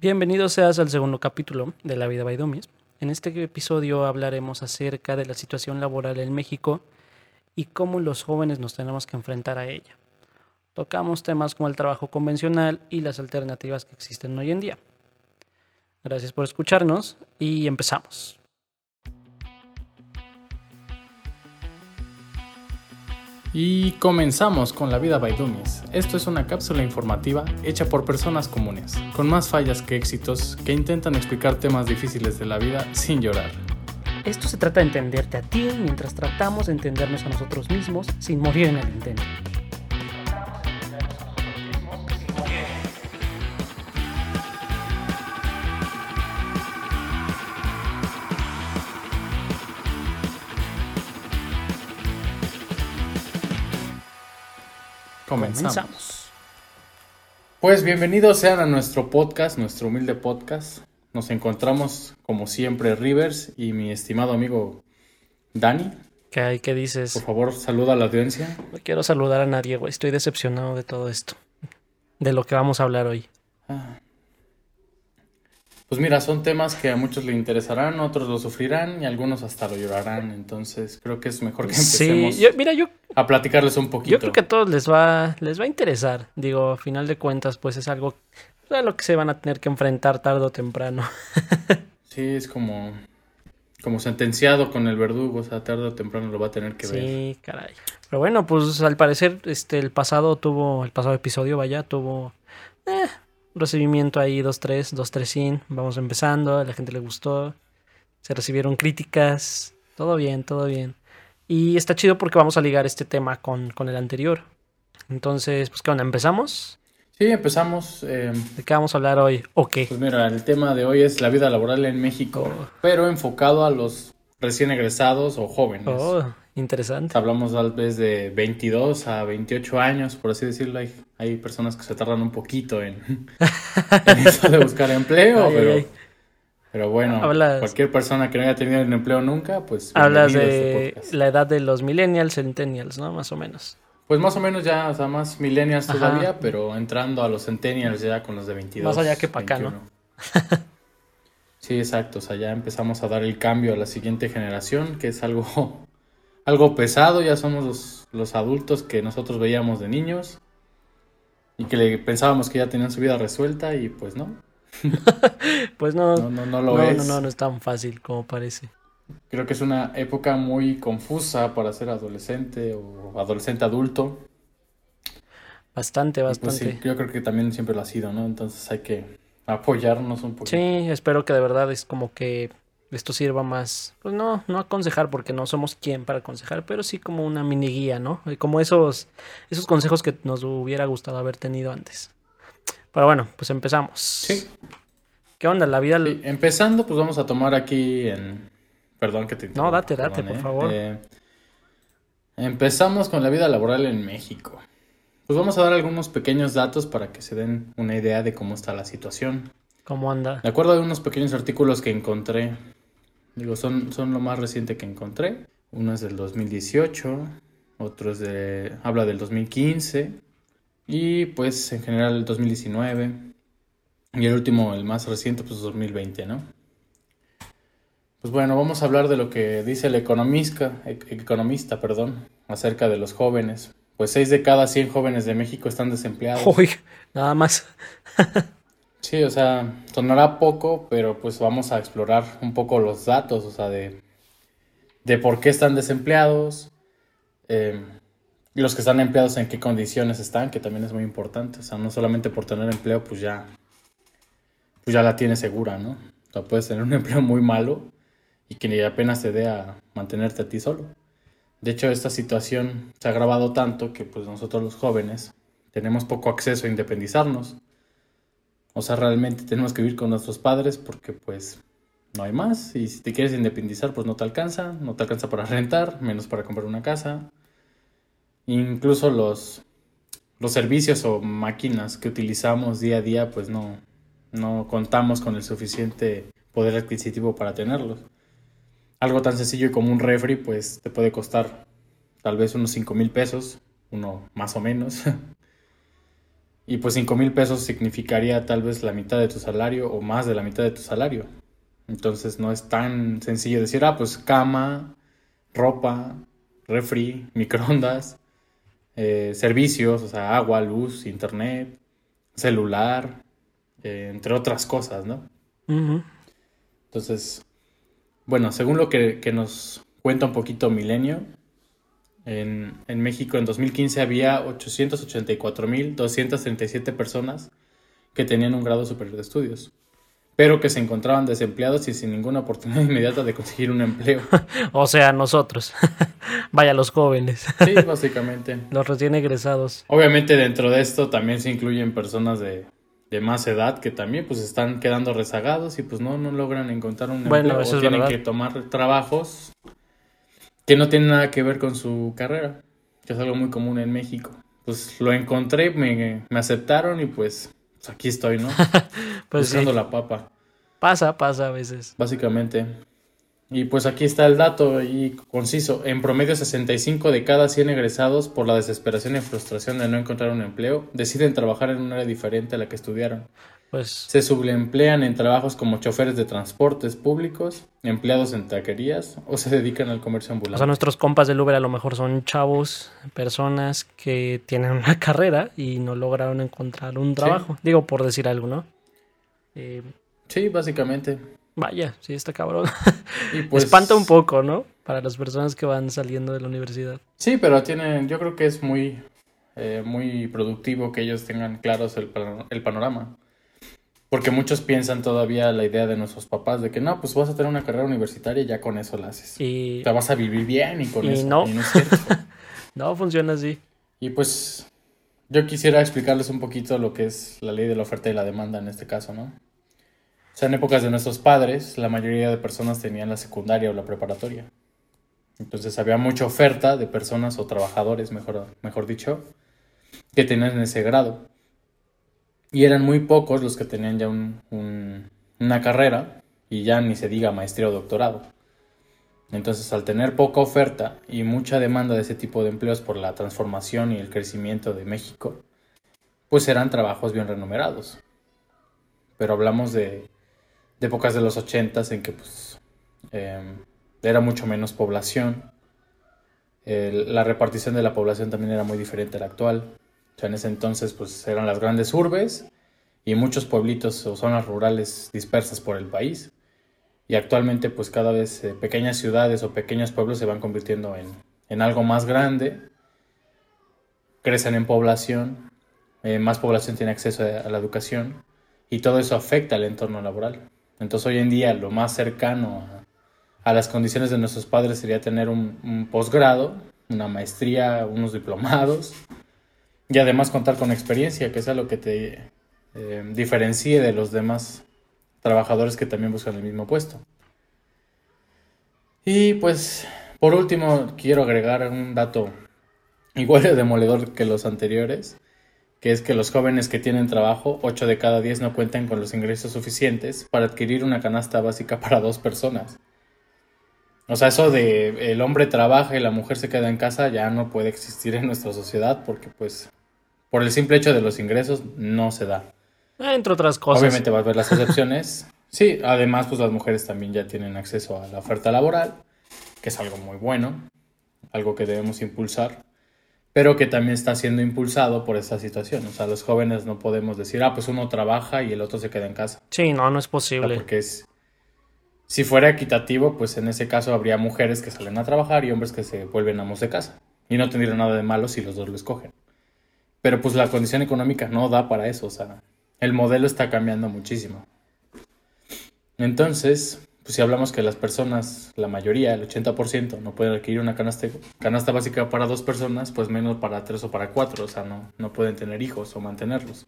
Bienvenido seas al segundo capítulo de La Vida by. En este episodio hablaremos acerca de la situación laboral en México y cómo los jóvenes nos tenemos que enfrentar a ella. Tocamos temas como el trabajo convencional y las alternativas que existen hoy en día. Gracias por escucharnos y empezamos. Y comenzamos con La Vida by Dummies. Esto es una cápsula informativa hecha por personas comunes, con más fallas que éxitos, que intentan explicar temas difíciles de la vida sin llorar. Esto se trata de entenderte a ti mientras tratamos de entendernos a nosotros mismos sin morir en el intento. Comenzamos. Pues bienvenidos sean a nuestro podcast, nuestro humilde podcast. Nos encontramos como siempre Rivers y mi estimado amigo Dani. ¿Qué hay? ¿Qué dices? Por favor, saluda a la audiencia. No quiero saludar a nadie, güey. Estoy decepcionado de todo esto. De lo que vamos a hablar hoy. Ah. Pues mira, son temas que a muchos le interesarán, otros lo sufrirán y algunos hasta lo llorarán. Entonces creo que es mejor que empecemos sí, mira, yo, a platicarles un poquito. Yo creo que a todos les va, les va a interesar. Digo, a final de cuentas, pues es algo a lo que se van a tener que enfrentar tarde o temprano. sí, es como, como sentenciado con el verdugo, o sea, tarde o temprano lo va a tener que ver. Sí, caray. Pero bueno, pues al parecer, este, el pasado tuvo, el pasado episodio, vaya, tuvo eh, recibimiento ahí 2-3, 2-3 sin, vamos empezando, a la gente le gustó, se recibieron críticas, todo bien, todo bien. Y está chido porque vamos a ligar este tema con, con el anterior. Entonces, pues, ¿qué onda? ¿Empezamos? Sí, empezamos. Eh, ¿De qué vamos a hablar hoy? ¿O qué? Pues mira, el tema de hoy es la vida laboral en México, oh. pero enfocado a los recién egresados o jóvenes. Oh, interesante. Hablamos tal vez de 22 a 28 años, por así decirlo. Hay, hay personas que se tardan un poquito en, eso de buscar empleo, pero, pero bueno, cualquier persona que no haya tenido un empleo nunca, pues... Hablas de este la edad de los millennials, centennials, ¿no? Más o menos. Pues más o menos ya, o sea, más millennials todavía, pero entrando a los centennials ya con los de 22. Más allá que para acá, ¿no? sí, exacto, o sea, ya empezamos a dar el cambio a la siguiente generación, que es algo, algo pesado, ya somos los, los adultos que nosotros veíamos de niños y que le pensábamos que ya tenían su vida resuelta y pues no. pues no, no, no, no lo es. No, no, no es tan fácil como parece. Creo que es una época muy confusa para ser adolescente o adolescente adulto. Bastante, bastante. Pues sí, yo creo que también siempre lo ha sido, ¿no? Entonces hay que apoyarnos un poco. Sí, espero que de verdad es como que esto sirva más, pues no, no aconsejar porque no somos quien para aconsejar, pero sí como una mini guía, ¿no? Como esos, esos consejos que nos hubiera gustado haber tenido antes. Pero bueno, pues empezamos. Sí. ¿Qué onda? La vida... empezando, pues vamos a tomar aquí en Perdón que te No, date, date, por ¿eh? favor. Eh, empezamos con la vida laboral en México. Pues vamos a dar algunos pequeños datos para que se den una idea de cómo está la situación. ¿Cómo anda? De acuerdo a unos pequeños artículos que encontré, digo, son, son lo más reciente que encontré. Uno es del 2018, otro es de, habla del 2015 y pues en general el 2019 y el último, el más reciente, pues 2020, ¿no? Pues bueno, vamos a hablar de lo que dice el economista, economista perdón, acerca de los jóvenes. Pues 6 de cada 100 jóvenes de México están desempleados. Uy, nada más. sí, o sea, sonará poco, pero pues vamos a explorar un poco los datos, o sea, de, de por qué están desempleados, eh, los que están empleados en qué condiciones están, que también es muy importante. O sea, no solamente por tener empleo, pues ya, pues ya la tienes segura, ¿no? O sea, puedes tener un empleo muy malo y que apenas te dé a mantenerte a ti solo. De hecho, esta situación se ha agravado tanto que pues nosotros los jóvenes tenemos poco acceso a independizarnos. O sea, realmente tenemos que vivir con nuestros padres porque pues no hay más. Y si te quieres independizar, pues no te alcanza. No te alcanza para rentar, menos para comprar una casa. Incluso los, los servicios o máquinas que utilizamos día a día, pues no, no contamos con el suficiente poder adquisitivo para tenerlos algo tan sencillo como un refri, pues te puede costar tal vez unos 5 mil pesos, uno más o menos. Y pues 5 mil pesos significaría tal vez la mitad de tu salario o más de la mitad de tu salario. Entonces no es tan sencillo decir, ah, pues cama, ropa, refri, microondas, eh, servicios, o sea, agua, luz, internet, celular, eh, entre otras cosas, ¿no? Entonces, bueno, según lo que, nos cuenta un poquito Milenio, en, en México en 2015 había 884.237 personas que tenían un grado superior de estudios pero que se encontraban desempleados y sin ninguna oportunidad inmediata de conseguir un empleo. o sea, nosotros. Vaya, los jóvenes. sí, básicamente. Los recién egresados. Obviamente dentro de esto también se incluyen personas de, más edad que también pues están quedando rezagados y pues no, no logran encontrar un empleo o tienen que tomar trabajos que no tienen nada que ver con su carrera, que es algo muy común en México. Pues lo encontré, me, me aceptaron y pues pues aquí estoy, ¿no? pues Buscando la papa. Pasa, pasa a veces. Básicamente. Y pues aquí está el dato y conciso. En promedio 65 de cada 100 egresados por la desesperación y frustración de no encontrar un empleo deciden trabajar en un área diferente a la que estudiaron. Pues se subemplean en trabajos como choferes de transportes públicos, empleados en taquerías o se dedican al comercio ambulante. O sea, nuestros compas del Uber a lo mejor son chavos, personas que tienen una carrera y no lograron encontrar un trabajo. Digo, por decir algo, ¿no? Eh, sí, básicamente. Vaya, sí, está cabrón. Y pues, Espanta un poco, ¿no? Para las personas que van saliendo de la universidad. Sí, pero tienen, yo creo que es muy, eh, muy productivo que ellos tengan claros el, el panorama. Porque muchos piensan todavía la idea de nuestros papás de que no, pues vas a tener una carrera universitaria y ya con eso la haces. Y... Te vas a vivir bien y con eso. No. no, no funciona así. Y pues yo quisiera explicarles un poquito lo que es la ley de la oferta y la demanda en este caso, ¿no? O sea, en épocas de nuestros padres, la mayoría de personas tenían la secundaria o la preparatoria. Entonces había mucha oferta de personas o trabajadores, mejor, mejor dicho, que tenían ese grado. Y eran muy pocos los que tenían ya una carrera y ya ni se diga maestría o doctorado. Entonces, al tener poca oferta y mucha demanda de ese tipo de empleos por la transformación y el crecimiento de México, pues eran trabajos bien remunerados. Pero hablamos de, épocas de los ochentas en que pues, em, era mucho menos población. la repartición de la población también era muy diferente a la actual en ese entonces pues eran las grandes urbes y muchos pueblitos o zonas rurales dispersas por el país. Y actualmente pues cada vez eh, pequeñas ciudades o pequeños pueblos se van convirtiendo en, algo más grande, crecen en población, eh, más población tiene acceso a, la educación y todo eso afecta al entorno laboral. Entonces hoy en día lo más cercano a, las condiciones de nuestros padres sería tener un, un posgrado, una maestría, unos diplomados, y además contar con experiencia, que sea lo que te eh, diferencie de los demás trabajadores que también buscan el mismo puesto. Y pues, por último, quiero agregar un dato igual de demoledor que los anteriores, que es que los jóvenes que tienen trabajo, 8 de cada 10 no cuentan con los ingresos suficientes para adquirir una canasta básica para dos personas. O sea, eso de el hombre trabaja y la mujer se queda en casa ya no puede existir en nuestra sociedad porque pues por el simple hecho de los ingresos no se da. Ah, entre otras cosas. Obviamente vas a ver las excepciones. sí, además pues las mujeres también ya tienen acceso a la oferta laboral, que es algo muy bueno, algo que debemos impulsar, pero que también está siendo impulsado por esta situación. O sea, los jóvenes no podemos decir, ah, pues uno trabaja y el otro se queda en casa. Sí, no, no es posible. porque es... Si fuera equitativo, pues en ese caso habría mujeres que salen a trabajar y hombres que se vuelven amos de casa. Y no tendría nada de malo si los dos lo escogen. Pero pues la condición económica no da para eso, o sea, el modelo está cambiando muchísimo. Entonces, pues si hablamos que las personas, la mayoría, el 80%, no pueden adquirir una canasta, canasta básica para dos personas, pues menos para tres o para cuatro, o sea, no, no pueden tener hijos o mantenerlos.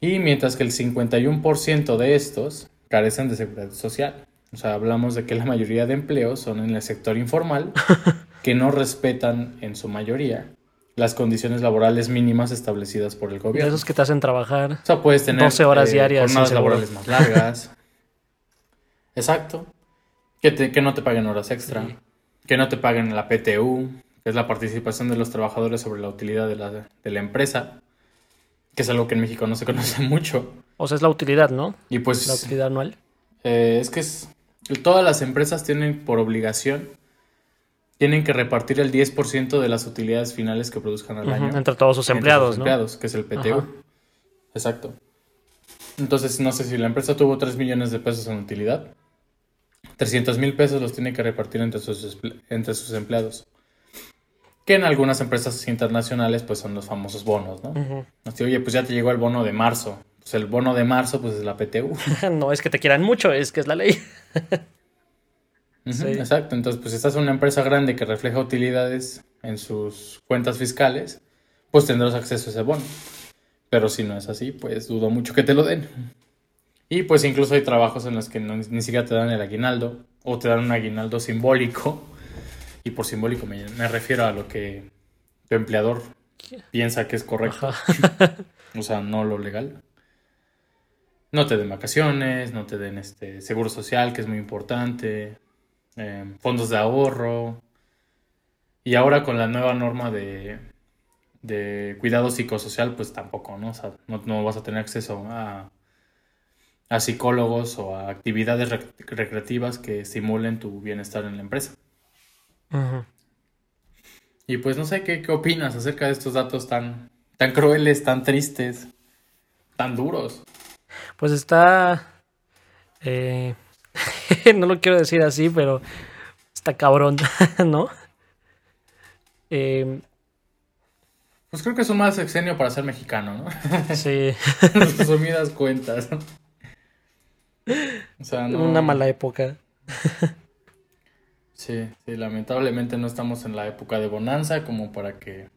Y mientras que el 51% de estos carecen de seguridad social. O sea, hablamos de que la mayoría de empleos son en el sector informal, que no respetan en su mayoría las condiciones laborales mínimas establecidas por el gobierno. Esos que te hacen trabajar. O sea, puedes tener 12 horas eh, diarias. Jornadas laborales más largas. Exacto. Que, que no te paguen horas extra. Que no te paguen la PTU, que es la participación de los trabajadores sobre la utilidad de la, de la empresa. que es algo que en México no se conoce mucho. O sea, es la utilidad, ¿no? Y pues La utilidad anual. eh, es que es- todas las empresas tienen por obligación, tienen que repartir el 10% de las utilidades finales que produzcan al Ujú, año. Entre todos sus entre empleados, sus ¿no? empleados, que es el PTU. Ajá. Exacto. Entonces, no sé si la empresa tuvo 3 millones de pesos en utilidad. 300 mil pesos los tiene que repartir entre sus, entre sus empleados. Que en algunas empresas internacionales, pues son los famosos bonos, ¿no? Ujú. Así, oye, pues ya te llegó el bono de marzo. Pues el bono de marzo, pues es la PTU. no es que te quieran mucho, es que es la ley. Sí. Exacto. Entonces, pues si estás en una empresa grande que refleja utilidades en sus cuentas fiscales, pues tendrás acceso a ese bono. Pero si no es así, pues dudo mucho que te lo den. Y pues incluso hay trabajos en los que no- ni siquiera te dan el aguinaldo o te dan un aguinaldo simbólico. Y por simbólico me, me refiero a lo que tu empleador piensa que es correcto. O sea, no lo legal. No te den vacaciones, no te den este seguro social, que es muy importante, eh, fondos de ahorro. Y ahora con la nueva norma de, de cuidado psicosocial, pues tampoco, ¿no? O sea, no, no vas a tener acceso a, a psicólogos o a actividades rec- recreativas que estimulen tu bienestar en la empresa. Ujú. Y pues no sé qué, qué opinas acerca de estos datos tan, tan crueles, tan tristes, tan duros. Pues está. eh, no lo quiero decir así, pero está cabrón, ¿no? Eh, Pues creo que es un mal sexenio para ser mexicano, ¿no? sí, Resumidas cuentas. O sea, no. una mala época. Sí, sí, lamentablemente no estamos en la época de bonanza como para que.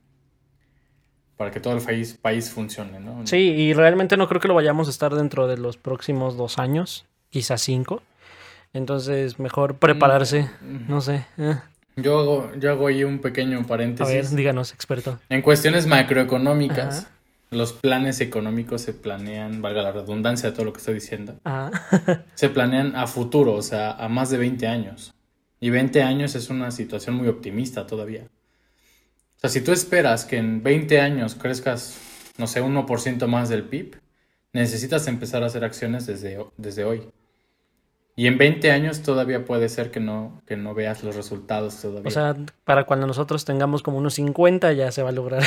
para que todo el país, país funcione, ¿no? Sí, y realmente no creo que lo vayamos a estar dentro de los próximos dos años, quizás cinco. Entonces, mejor prepararse, no sé. eh. Yo hago, yo hago ahí un pequeño A ver, paréntesis. díganos, experto. En cuestiones macroeconómicas, Ajá. los planes económicos se planean, valga la redundancia de todo lo que estoy diciendo, se planean a futuro, o sea, a más de 20 años. Y 20 años es una situación muy optimista todavía. O sea, si tú esperas que en 20 años crezcas, no sé, 1% más del PIB, necesitas empezar a hacer acciones desde, desde hoy. Y en 20 años todavía puede ser que no, que no veas los resultados todavía. o sea, para cuando nosotros tengamos como unos 50 ya se va a lograr.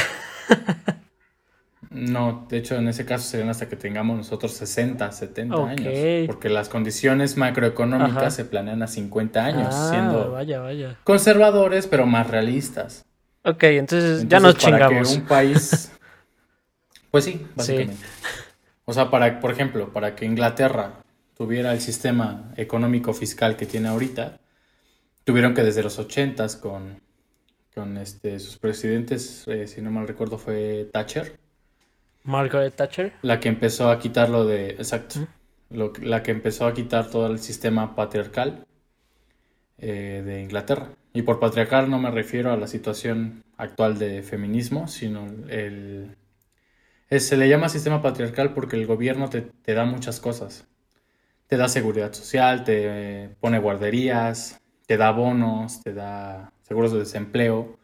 No, de hecho en ese caso serían hasta que tengamos nosotros 60, 70 Ok. años. Porque las condiciones macroeconómicas Ajá. se planean a 50 años, Ah, siendo vaya, vaya. conservadores pero más realistas. Ok, entonces, ya nos para chingamos. que un país... Pues sí, básicamente. O sea, para, por ejemplo, para que Inglaterra tuviera el sistema económico fiscal que tiene ahorita, tuvieron que desde los 80s con, con este, sus presidentes, eh, si no mal recuerdo, fue Thatcher, Margaret Thatcher. la que empezó a quitar lo de... Exacto. lo la que empezó a quitar todo el sistema patriarcal eh, de Inglaterra. Y por patriarcal no me refiero a la situación actual de feminismo, sino el... se le llama sistema patriarcal porque el gobierno te, te da muchas cosas. Te da seguridad social, te pone guarderías, te da bonos, te da seguros de desempleo,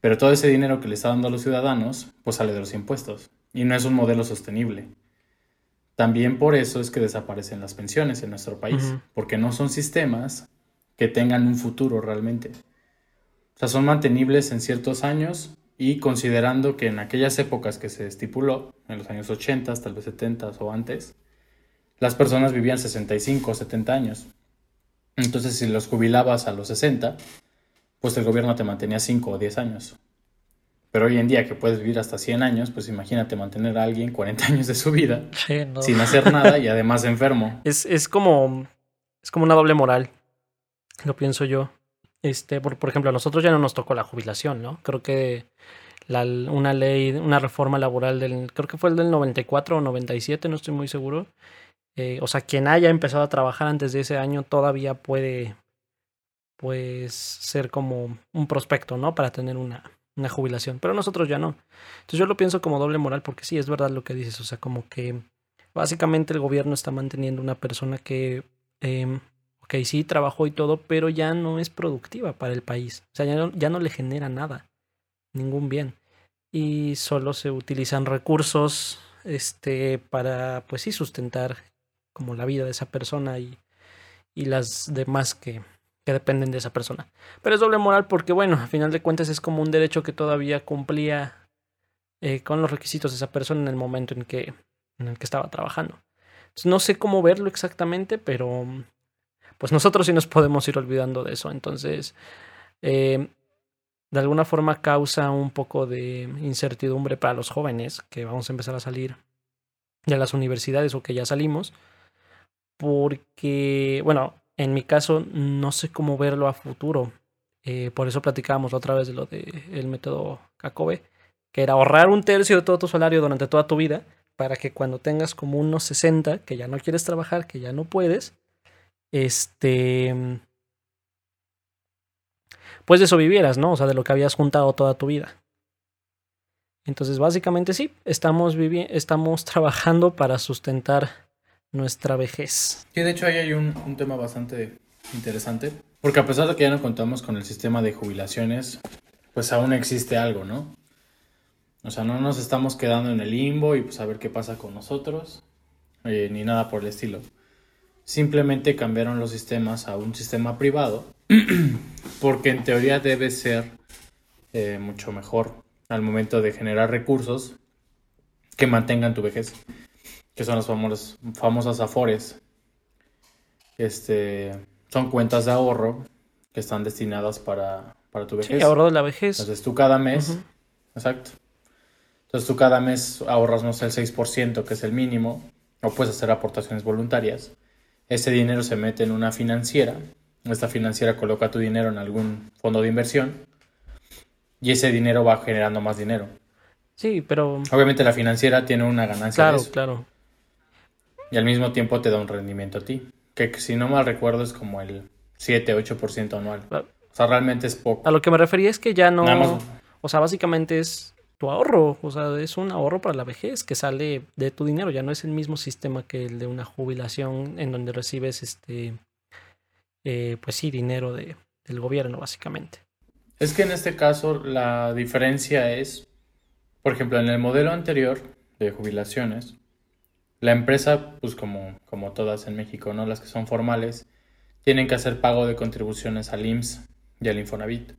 pero todo ese dinero que le está dando a los ciudadanos, pues sale de los impuestos. Y no es un modelo sostenible. También por eso es que desaparecen las pensiones en nuestro país, porque no son sistemas que tengan un futuro realmente. O sea, son mantenibles en ciertos años y considerando que en aquellas épocas que se estipuló, en los años 80, tal vez 70 o antes, las personas vivían 65 o 70 años. Entonces, si los jubilabas a los 60, pues el gobierno te mantenía 5 o 10 años. Pero hoy en día que puedes vivir hasta 100 años, pues imagínate mantener a alguien 40 años de su vida Sí, no. sin hacer nada y además enfermo. Es, es como. Es como una doble moral. Lo pienso yo. Este, por, por ejemplo, a nosotros ya no nos tocó la jubilación, ¿no? Creo que la, una ley, una reforma laboral del. Creo que fue el del 94 o 97, no estoy muy seguro. Eh, o sea, quien haya empezado a trabajar antes de ese año todavía puede. Pues ser como un prospecto, ¿no? Para tener una, una jubilación. Pero nosotros ya no. Entonces yo lo pienso como doble moral porque sí, es verdad lo que dices. O sea, como que básicamente el gobierno está manteniendo una persona que, eh, ok, sí, trabajó y todo, pero ya no es productiva para el país. O sea, ya no, ya no le genera nada, ningún bien. Y solo se utilizan recursos este, para, pues sí, sustentar como la vida de esa persona y, y las demás que, que dependen de esa persona. Pero es doble moral porque, bueno, a final de cuentas es como un derecho que todavía cumplía eh, con los requisitos de esa persona en el momento en que, en el que estaba trabajando. Entonces, no sé cómo verlo exactamente, pero pues nosotros sí nos podemos ir olvidando de eso. Entonces, eh, de alguna forma causa un poco de incertidumbre para los jóvenes que vamos a empezar a salir de las universidades o que ya salimos. Porque, bueno, en mi caso no sé cómo verlo a futuro. Eh, por eso platicábamos otra vez de lo del método Cacobe, que era ahorrar un tercio de todo tu salario durante toda tu vida para que cuando tengas como unos 60, que ya no quieres trabajar, que ya no puedes, este, pues de eso vivieras, ¿no? O sea, de lo que habías juntado toda tu vida. Entonces, básicamente sí, estamos, estamos trabajando para sustentar nuestra vejez. Sí, de hecho ahí hay un, tema bastante interesante, porque a pesar de que ya no contamos con el sistema de jubilaciones, pues aún existe algo, ¿no? O sea, no nos estamos quedando en el limbo y pues a ver qué pasa con nosotros, eh, ni nada por el estilo. Simplemente cambiaron los sistemas a un sistema privado, porque en teoría debe ser eh, mucho mejor al momento de generar recursos que mantengan tu vejez, que son las famosas, famosas afores. Este, son cuentas de ahorro que están destinadas para, para tu vejez. Sí, ahorro de la vejez. Entonces tú cada mes, exacto, entonces tú cada mes ahorras, no sé, el 6%, que es el mínimo, o puedes hacer aportaciones voluntarias. Ese dinero se mete en una financiera. Esta financiera coloca tu dinero en algún fondo de inversión y ese dinero va generando más dinero. Sí, pero... Obviamente la financiera tiene una ganancia. Claro, claro. Y al mismo tiempo te da un rendimiento a ti, que si no mal recuerdo es como el 7-8% anual. O sea, realmente es poco. A lo que me refería es que ya no... O sea, básicamente es tu ahorro, o sea, es un ahorro para la vejez que sale de tu dinero, ya no es el mismo sistema que el de una jubilación en donde recibes este, eh, pues sí, dinero de, del gobierno básicamente. Es que en este caso la diferencia es, por ejemplo, en el modelo anterior de jubilaciones, la empresa, pues como, como todas en México, ¿no? Las que son formales, tienen que hacer pago de contribuciones al IMSS y al Infonavit.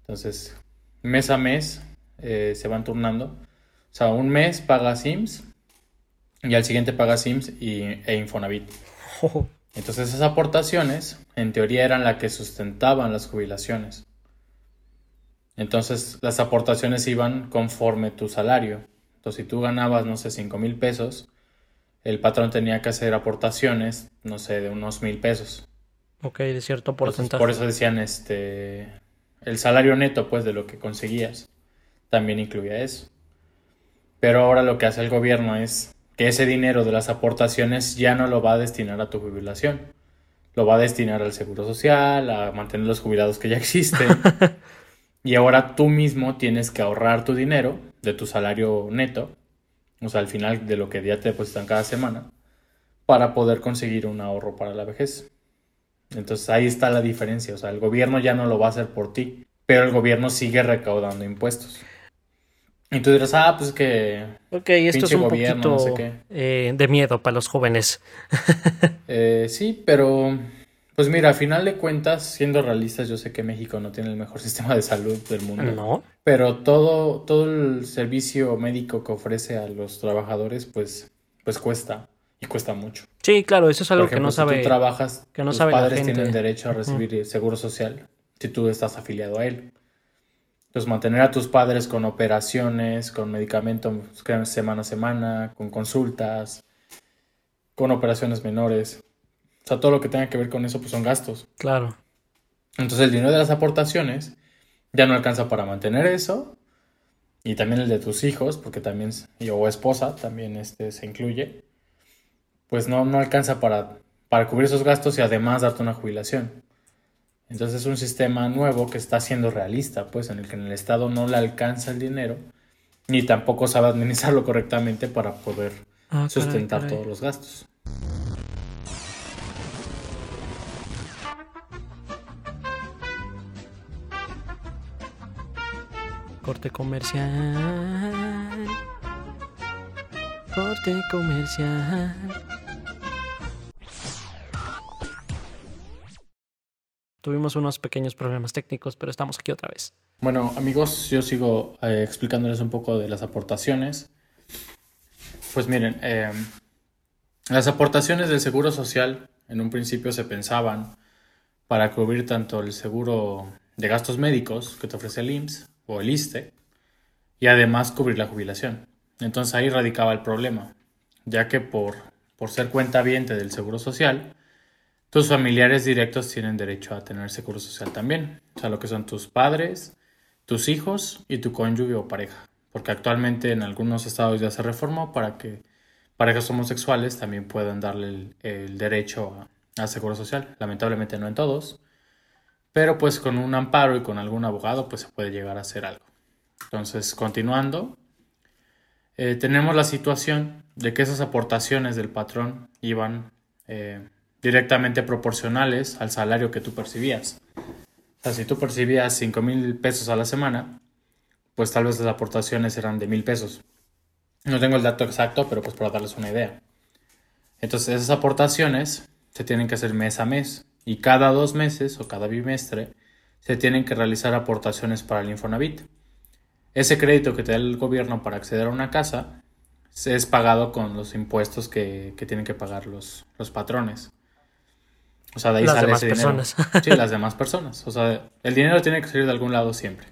Entonces, mes a mes eh, se van turnando. O sea, un mes paga Sims y al siguiente paga Sims y, e Infonavit. Entonces esas aportaciones, en teoría, eran las que sustentaban las jubilaciones. Entonces las aportaciones iban conforme tu salario. Entonces si tú ganabas, no sé, 5 mil pesos, el patrón tenía que hacer aportaciones, no sé, de unos mil pesos. Ok, de cierto porcentaje. por eso decían, este, el salario neto, pues, de lo que conseguías también incluía eso. Pero ahora lo que hace el gobierno es que ese dinero de las aportaciones ya no lo va a destinar a tu jubilación. Lo va a destinar al seguro social, a mantener los jubilados que ya existen. y ahora tú mismo tienes que ahorrar tu dinero de tu salario neto, o sea, al final de lo que ya te depositan cada semana, para poder conseguir un ahorro para la vejez. Entonces ahí está la diferencia, o sea, el gobierno ya no lo va a hacer por ti, pero el gobierno sigue recaudando impuestos. Y tú dirás, ah, pues que. Ok, esto es un poquito eh, de miedo para los jóvenes. Eh, sí, pero. Pues mira, a final de cuentas, siendo realistas, yo sé que México no tiene el mejor sistema de salud del mundo. No. Pero todo, todo el servicio médico que ofrece a los trabajadores, pues, pues cuesta. Y cuesta mucho. Sí, claro, eso es algo que no sabe. Si tú trabajas, que no tus padres tienen derecho a recibir seguro social si tú estás afiliado a él. Entonces, mantener a tus padres con operaciones, con medicamentos semana a semana, con consultas, con operaciones menores. O sea, todo lo que tenga que ver con eso, pues son gastos. Claro. Entonces, el dinero de las aportaciones ya no alcanza para mantener eso. Y también el de tus hijos, porque también, o esposa, también este, se incluye. Pues no, no alcanza para, para cubrir esos gastos y además darte una jubilación. Entonces es un sistema nuevo que está siendo realista, pues en el que en el Estado no le alcanza el dinero, ni tampoco sabe administrarlo correctamente para poder ah, sustentar todos los gastos. Corte comercial. Corte comercial. Tuvimos unos pequeños problemas técnicos, pero estamos aquí otra vez. Bueno, amigos, yo sigo eh, explicándoles un poco de las aportaciones. Pues miren, eh, las aportaciones del Seguro Social en un principio se pensaban para cubrir tanto el seguro de gastos médicos que te ofrece el IMSS o el ISTE y además cubrir la jubilación. Entonces ahí radicaba el problema, ya que por, por ser cuenta viente del Seguro Social, tus familiares directos tienen derecho a tener seguro social también, o sea, lo que son tus padres, tus hijos y tu cónyuge o pareja, porque actualmente en algunos estados ya se reformó para que parejas homosexuales también puedan darle el, derecho a, seguro social, lamentablemente no en todos, pero pues con un amparo y con algún abogado pues se puede llegar a hacer algo. Entonces, continuando, eh, tenemos la situación de que esas aportaciones del patrón iban eh, directamente proporcionales al salario que tú percibías. Si tú percibías 5 mil pesos a la semana, pues tal vez las aportaciones eran de mil pesos. No tengo el dato exacto, pero pues para darles una idea. Entonces esas aportaciones se tienen que hacer mes a mes y cada dos meses o cada bimestre se tienen que realizar aportaciones para el Infonavit. Ese crédito que te da el gobierno para acceder a una casa es pagado con los impuestos que, tienen que pagar los, los patrones. O sea, de ahí sale ese personas. Sí, las demás personas. O sea, el dinero tiene que salir de algún lado siempre.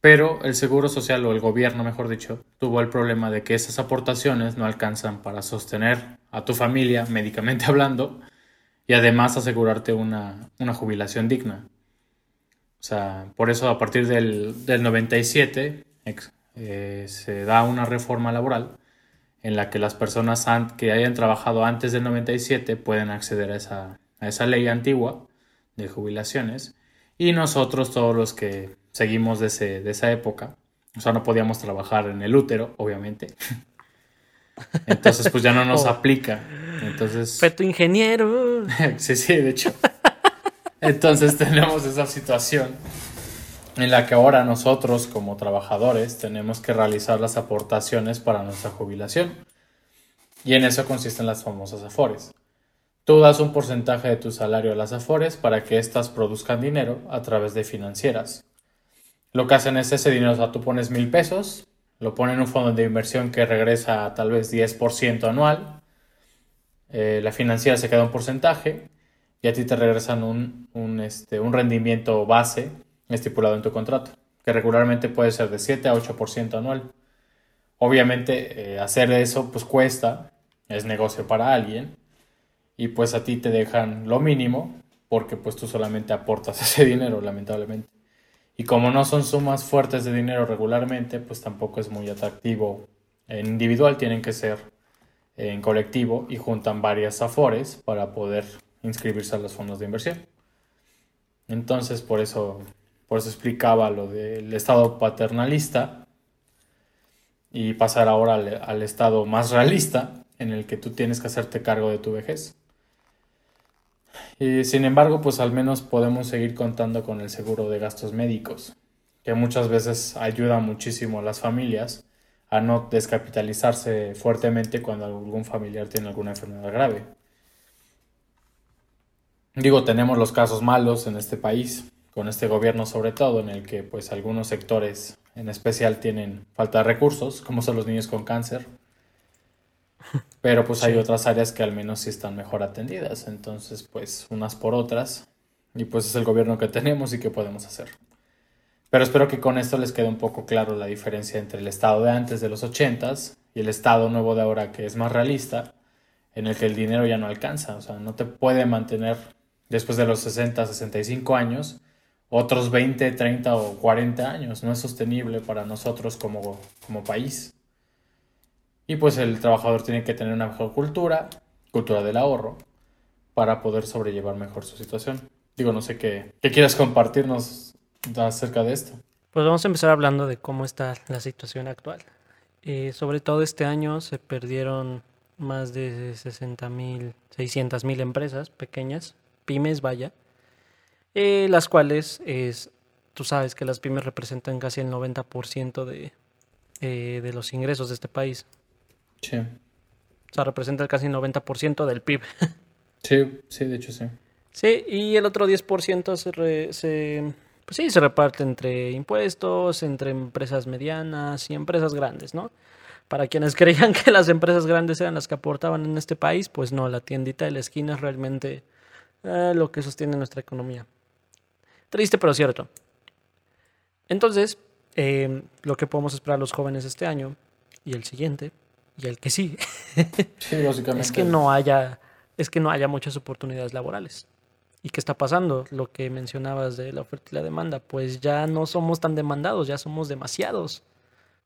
Pero el Seguro Social, o el gobierno, mejor dicho, tuvo el problema de que esas aportaciones no alcanzan para sostener a tu familia, médicamente hablando, y además asegurarte una, jubilación digna. O sea, por eso a partir del, del 97 eh, se da una reforma laboral en la que las personas que hayan trabajado antes del 97 pueden acceder a esa, a esa ley antigua de jubilaciones y nosotros todos los que seguimos de, ese, de esa época, o sea, no podíamos trabajar en el útero, obviamente. Entonces, pues ya no nos oh. aplica. Entonces. Fue tu ingeniero. sí, sí, de hecho. Entonces tenemos esa situación en la que ahora nosotros como trabajadores tenemos que realizar las aportaciones para nuestra jubilación. Y en eso consisten las famosas afores. Tú das un porcentaje de tu salario a las afores para que éstas produzcan dinero a través de financieras. Lo que hacen es ese dinero, o sea, tú pones mil pesos, lo ponen en un fondo de inversión que regresa tal vez 10% anual, eh, la financiera se queda un porcentaje y a ti te regresan un, un, este, un rendimiento base estipulado en tu contrato, que regularmente puede ser de 7 a 8% anual. Obviamente eh, hacer eso pues cuesta, es negocio para alguien y pues a ti te dejan lo mínimo porque pues tú solamente aportas ese dinero lamentablemente. Y como no son sumas fuertes de dinero regularmente, pues tampoco es muy atractivo en individual, tienen que ser en colectivo y juntan varias afores para poder inscribirse a los fondos de inversión. Entonces, por eso por eso explicaba lo del estado paternalista y pasar ahora al, estado más realista en el que tú tienes que hacerte cargo de tu vejez. Y sin embargo, pues al menos podemos seguir contando con el seguro de gastos médicos, que muchas veces ayuda muchísimo a las familias a no descapitalizarse fuertemente cuando algún familiar tiene alguna enfermedad grave. Digo, tenemos los casos malos en este país, con este gobierno sobre todo, en el que pues algunos sectores en especial tienen falta de recursos, como son los niños con cáncer. Pero pues hay otras áreas que al menos sí están mejor atendidas, entonces pues unas por otras. Y pues es el gobierno que tenemos y que podemos hacer. Pero espero que con esto les quede un poco claro la diferencia entre el estado de antes de los ochentas y el estado nuevo de ahora que es más realista, en el que el dinero ya no alcanza, o sea, no te puede mantener después de los 60, 65 años otros 20, 30 o 40 años. No es sostenible para nosotros como, como país. Y pues el trabajador tiene que tener una mejor cultura, cultura del ahorro, para poder sobrellevar mejor su situación. Digo, no sé qué, qué quieres compartirnos acerca de esto. Pues vamos a empezar hablando de cómo está la situación actual. Eh, sobre todo este año se perdieron más de 60 mil, 600 mil empresas pequeñas, pymes, vaya, eh, las cuales es, tú sabes que las pymes representan casi el 90% de, eh, de los ingresos de este país. Sí. O sea, representa casi el 90% del PIB. Sí, sí, de hecho sí. Sí, y el otro 10% se, re- se, pues sí, se reparte entre impuestos, entre empresas medianas y empresas grandes, ¿no? Para quienes creían que las empresas grandes eran las que aportaban en este país, pues no, la tiendita de la esquina es realmente eh, lo que sostiene nuestra economía. Triste, pero cierto. Entonces, eh, lo que podemos esperar los jóvenes este año y el siguiente y el que sigue Sí, básicamente. es que no haya es que no haya muchas oportunidades laborales. ¿Y qué está pasando? Lo que mencionabas de la oferta y la demanda, pues ya no somos tan demandados, ya somos demasiados.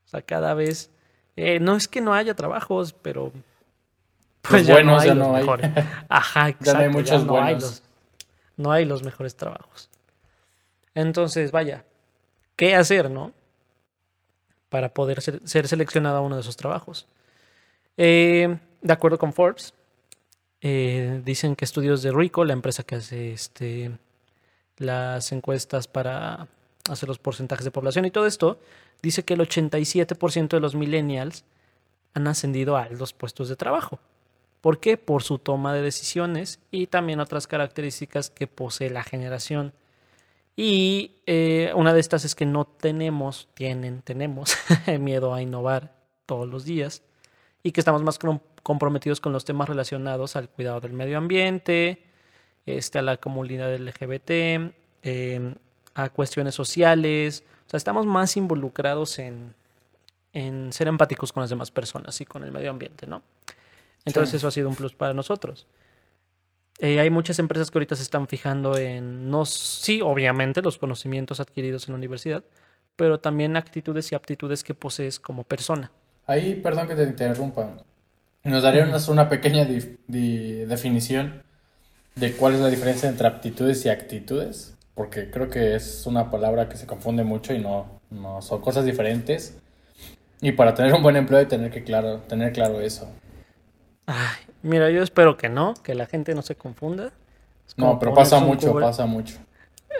O sea, cada vez eh, no es que no haya trabajos, pero pues Los ya no hay ya los no hay. mejores. Ajá, exacto, Ya no hay muchos no hay buenos. los no hay los mejores trabajos. Entonces, vaya, ¿qué hacer, no? Para poder ser, ser seleccionado a uno de esos trabajos. Eh, de acuerdo con Forbes, eh, dicen que estudios de Rico, la empresa que hace este, las encuestas para hacer los porcentajes de población y todo esto, dice que el 87% de los millennials han ascendido a altos puestos de trabajo. ¿Por qué? Por su toma de decisiones y también otras características que posee la generación. Y eh, una de estas es que no tenemos, tienen, tenemos miedo a innovar todos los días y que estamos más com- comprometidos con los temas relacionados al cuidado del medio ambiente, este, a la comunidad LGBT, eh, a cuestiones sociales. O sea, estamos más involucrados en, en ser empáticos con las demás personas y con el medio ambiente, ¿no? Entonces Sí. eso ha sido un plus para nosotros. Eh, hay muchas empresas que ahorita se están fijando en, no, sí, obviamente, los conocimientos adquiridos en la universidad, pero también actitudes y aptitudes que posees como persona. Ahí, perdón que te interrumpa. ¿Nos darías una pequeña dif- di- definición de cuál es la diferencia entre aptitudes y actitudes? Porque creo que es una palabra que se confunde mucho y no, no son cosas diferentes. Y para tener un buen empleo hay que tener que claro, tener claro eso. Ay, mira, yo espero que no, que la gente no se confunda. No, pero pasa mucho, cubre- pasa mucho.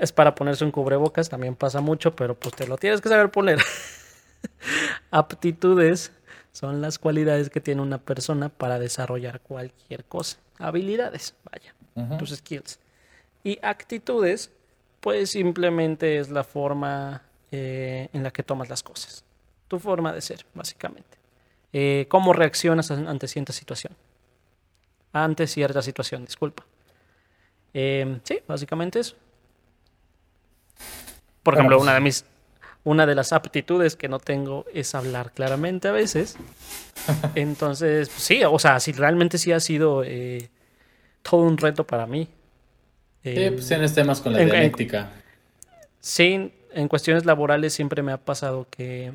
Es para ponerse un cubrebocas, también pasa mucho, pero pues te lo tienes que saber poner. Aptitudes son las cualidades que tiene una persona para desarrollar cualquier cosa. Habilidades, vaya, tus skills. Y actitudes, pues simplemente es la forma eh, en la que tomas las cosas. Tu forma de ser, básicamente. Eh, ¿Cómo reaccionas an- ante cierta situación? Ante cierta situación, disculpa. Eh, sí, básicamente eso. Por ejemplo, pues- una de mis una de las aptitudes que no tengo es hablar claramente a veces. Entonces, pues sí, o sea, si realmente sí ha sido eh, todo un reto para mí. Sí, Eh, pues tienes temas con la en-. Sí, en cuestiones laborales siempre me ha pasado que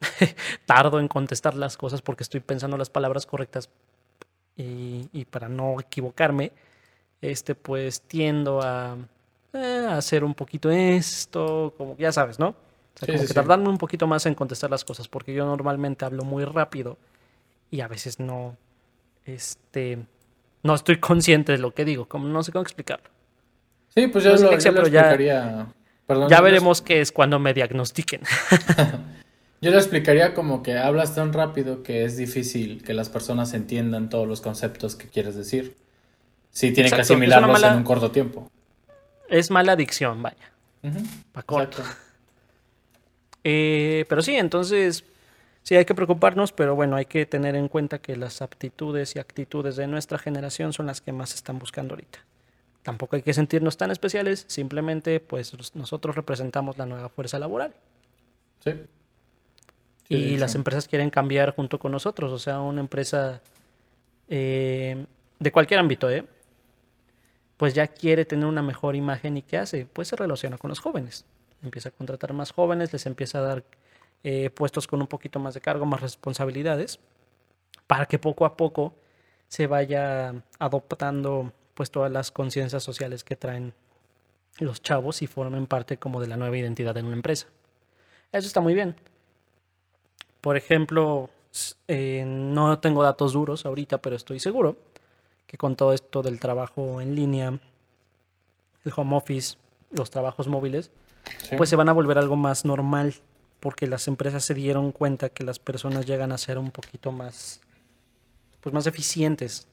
tardo en contestar las cosas porque estoy pensando las palabras correctas y, y para no equivocarme, este pues tiendo a, eh, a hacer un poquito esto, como ya sabes, ¿no? O sea, Sí, como sí, que tardarme un poquito más en contestar las cosas porque yo normalmente hablo muy rápido y a veces no, este, no estoy consciente de lo que digo, como no sé cómo explicarlo. Sí, pues yo No lo, yo ya-. Perdón, Ya lo- veremos qué es cuando me diagnostiquen. Yo lo explicaría como que hablas tan rápido que es difícil que las personas entiendan todos los conceptos que quieres decir. Sí, tienen que Exacto, asimilarlos mala- en un corto tiempo. Es mala dicción, vaya. Ujú, Pa' corto. exacto. Eh, pero sí, entonces sí hay que preocuparnos, pero bueno, hay que tener en cuenta que las aptitudes y actitudes de nuestra generación son las que más están buscando ahorita. Tampoco hay que sentirnos tan especiales, simplemente pues nos- nosotros representamos la nueva fuerza laboral Sí. Sí, y las empresas quieren cambiar junto con nosotros, o sea, una empresa eh, de cualquier ámbito, ¿eh? pues ya quiere tener una mejor imagen y ¿qué hace? Pues se relaciona con los jóvenes. Empieza a contratar más jóvenes, les empieza a dar eh, puestos con un poquito más de cargo, más responsabilidades, para que poco a poco se vaya adoptando pues todas las conciencias sociales que traen los chavos y formen parte como de la nueva identidad en una empresa. Eso está muy bien. Por ejemplo, eh, no tengo datos duros ahorita, pero estoy seguro que con todo esto del trabajo en línea, el home office, los trabajos móviles, Sí. pues se van a volver algo más normal, porque las empresas se dieron cuenta que las personas llegan a ser un poquito más pues más eficientes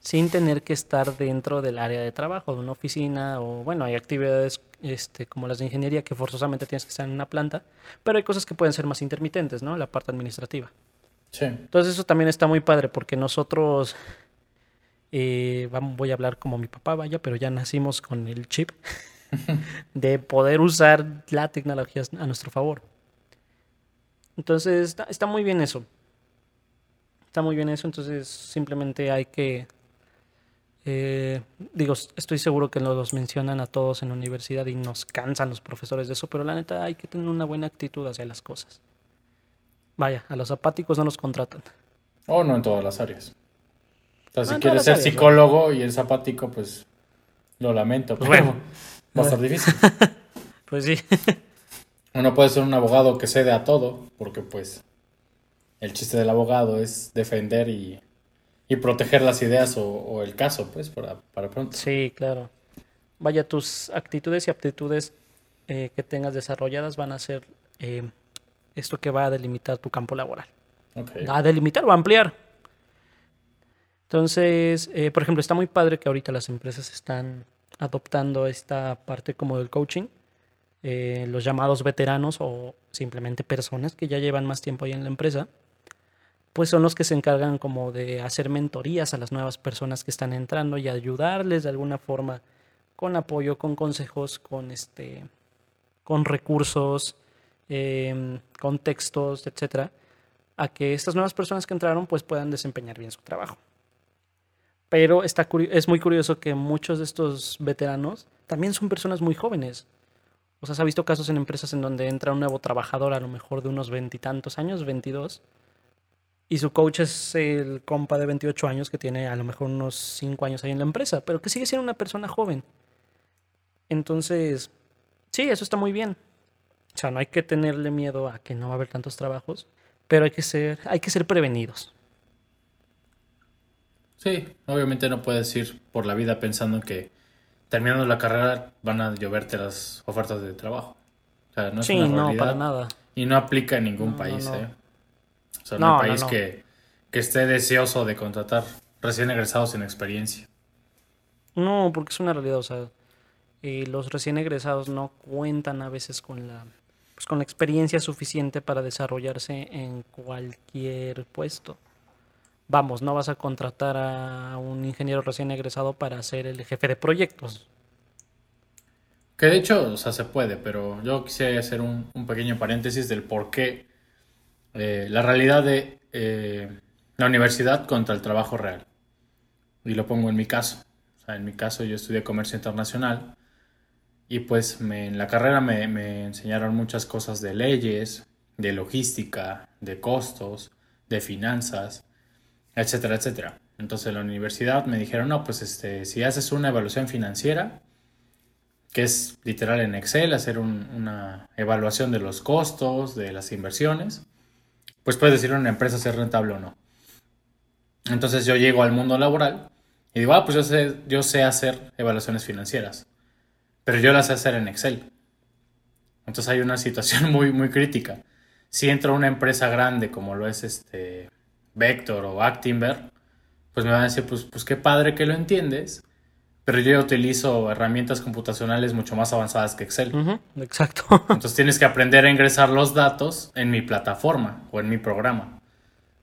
sin tener que estar dentro del área de trabajo, de una oficina o bueno, hay actividades este, como las de ingeniería que forzosamente tienes que estar en una planta, pero hay cosas que pueden ser más intermitentes, ¿no? La parte administrativa. Sí. Entonces eso también está muy padre porque nosotros, eh, voy a hablar como mi papá, vaya, pero ya nacimos con el chip de poder usar la tecnología a nuestro favor. Entonces está, está muy bien eso. Está muy bien eso, entonces simplemente hay que eh, digo, estoy seguro que nos los mencionan a todos en la universidad y nos cansan los profesores de eso, pero la neta hay que tener una buena actitud hacia las cosas. Vaya, a los apáticos no los contratan. O no en todas las áreas. O sea, si quieres ser psicólogo y es apático, pues lo lamento, pues va a estar difícil. pues sí. Uno puede ser un abogado que cede a todo, porque pues el chiste del abogado es defender y y proteger las ideas o, el caso, pues, para, para, pronto. Sí, claro. Vaya, tus actitudes y aptitudes eh, que tengas desarrolladas van a ser eh, esto que va a delimitar tu campo laboral. Okay. A delimitar o a ampliar. Entonces, eh, por ejemplo, está muy padre que ahorita las empresas están adoptando esta parte como del coaching. los llamados veteranos o simplemente personas que ya llevan más tiempo ahí en la empresa pues son los que se encargan como de hacer mentorías a las nuevas personas que están entrando y ayudarles de alguna forma con apoyo, con consejos, con este, con recursos, eh, con textos, etcétera, a que estas nuevas personas que entraron pues puedan desempeñar bien su trabajo. Pero está es muy curioso que muchos de estos veteranos también son personas muy jóvenes. O sea, se ha visto casos en empresas en donde entra un nuevo trabajador a lo mejor de unos veintitantos años, veintidós, y su coach es el compa de 28 años que tiene a lo mejor unos 5 años ahí en la empresa, pero que sigue siendo una persona joven. Entonces, sí, eso está muy bien. O sea, no hay que tenerle miedo a que no va a haber tantos trabajos, pero hay que ser, hay que ser prevenidos. Sí, obviamente no puedes ir por la vida pensando que terminando la carrera van a lloverte las ofertas de trabajo. O sea, no es sí, no, para nada. Y no aplica en ningún país, ¿eh? O sea, no, hay país Que, esté deseoso de contratar recién egresados sin experiencia. No, porque es una realidad, o sea, eh, los recién egresados no cuentan a veces con la, pues, con la experiencia suficiente para desarrollarse en cualquier puesto. Vamos, no vas a contratar a un ingeniero recién egresado para ser el jefe de proyectos. Que de hecho, o sea, se puede, pero yo quisiera hacer un, pequeño paréntesis del por qué eh, la realidad de eh, la universidad contra el trabajo real. Y lo pongo en mi caso. en mi caso yo estudié comercio internacional y pues en la carrera me, me, enseñaron muchas cosas de leyes, de logística, de costos, de finanzas, etcétera, etcétera. Entonces en la universidad me dijeron, no, pues este, si haces una evaluación financiera, que es literal en Excel, hacer una evaluación de los costos, de las inversiones, pues puedes decir a una empresa si es rentable o no. Entonces yo llego al mundo laboral y digo, ah, pues yo sé, yo sé hacer evaluaciones financieras, pero yo las sé hacer en Excel. Entonces hay una situación muy, muy crítica. Si entro a una empresa grande como lo es este Vector o Actinver, pues me van a decir, pues, pues qué padre que lo entiendes, pero yo utilizo herramientas computacionales mucho más avanzadas que Excel. exacto. Entonces tienes que aprender a ingresar los datos en mi plataforma o en mi programa.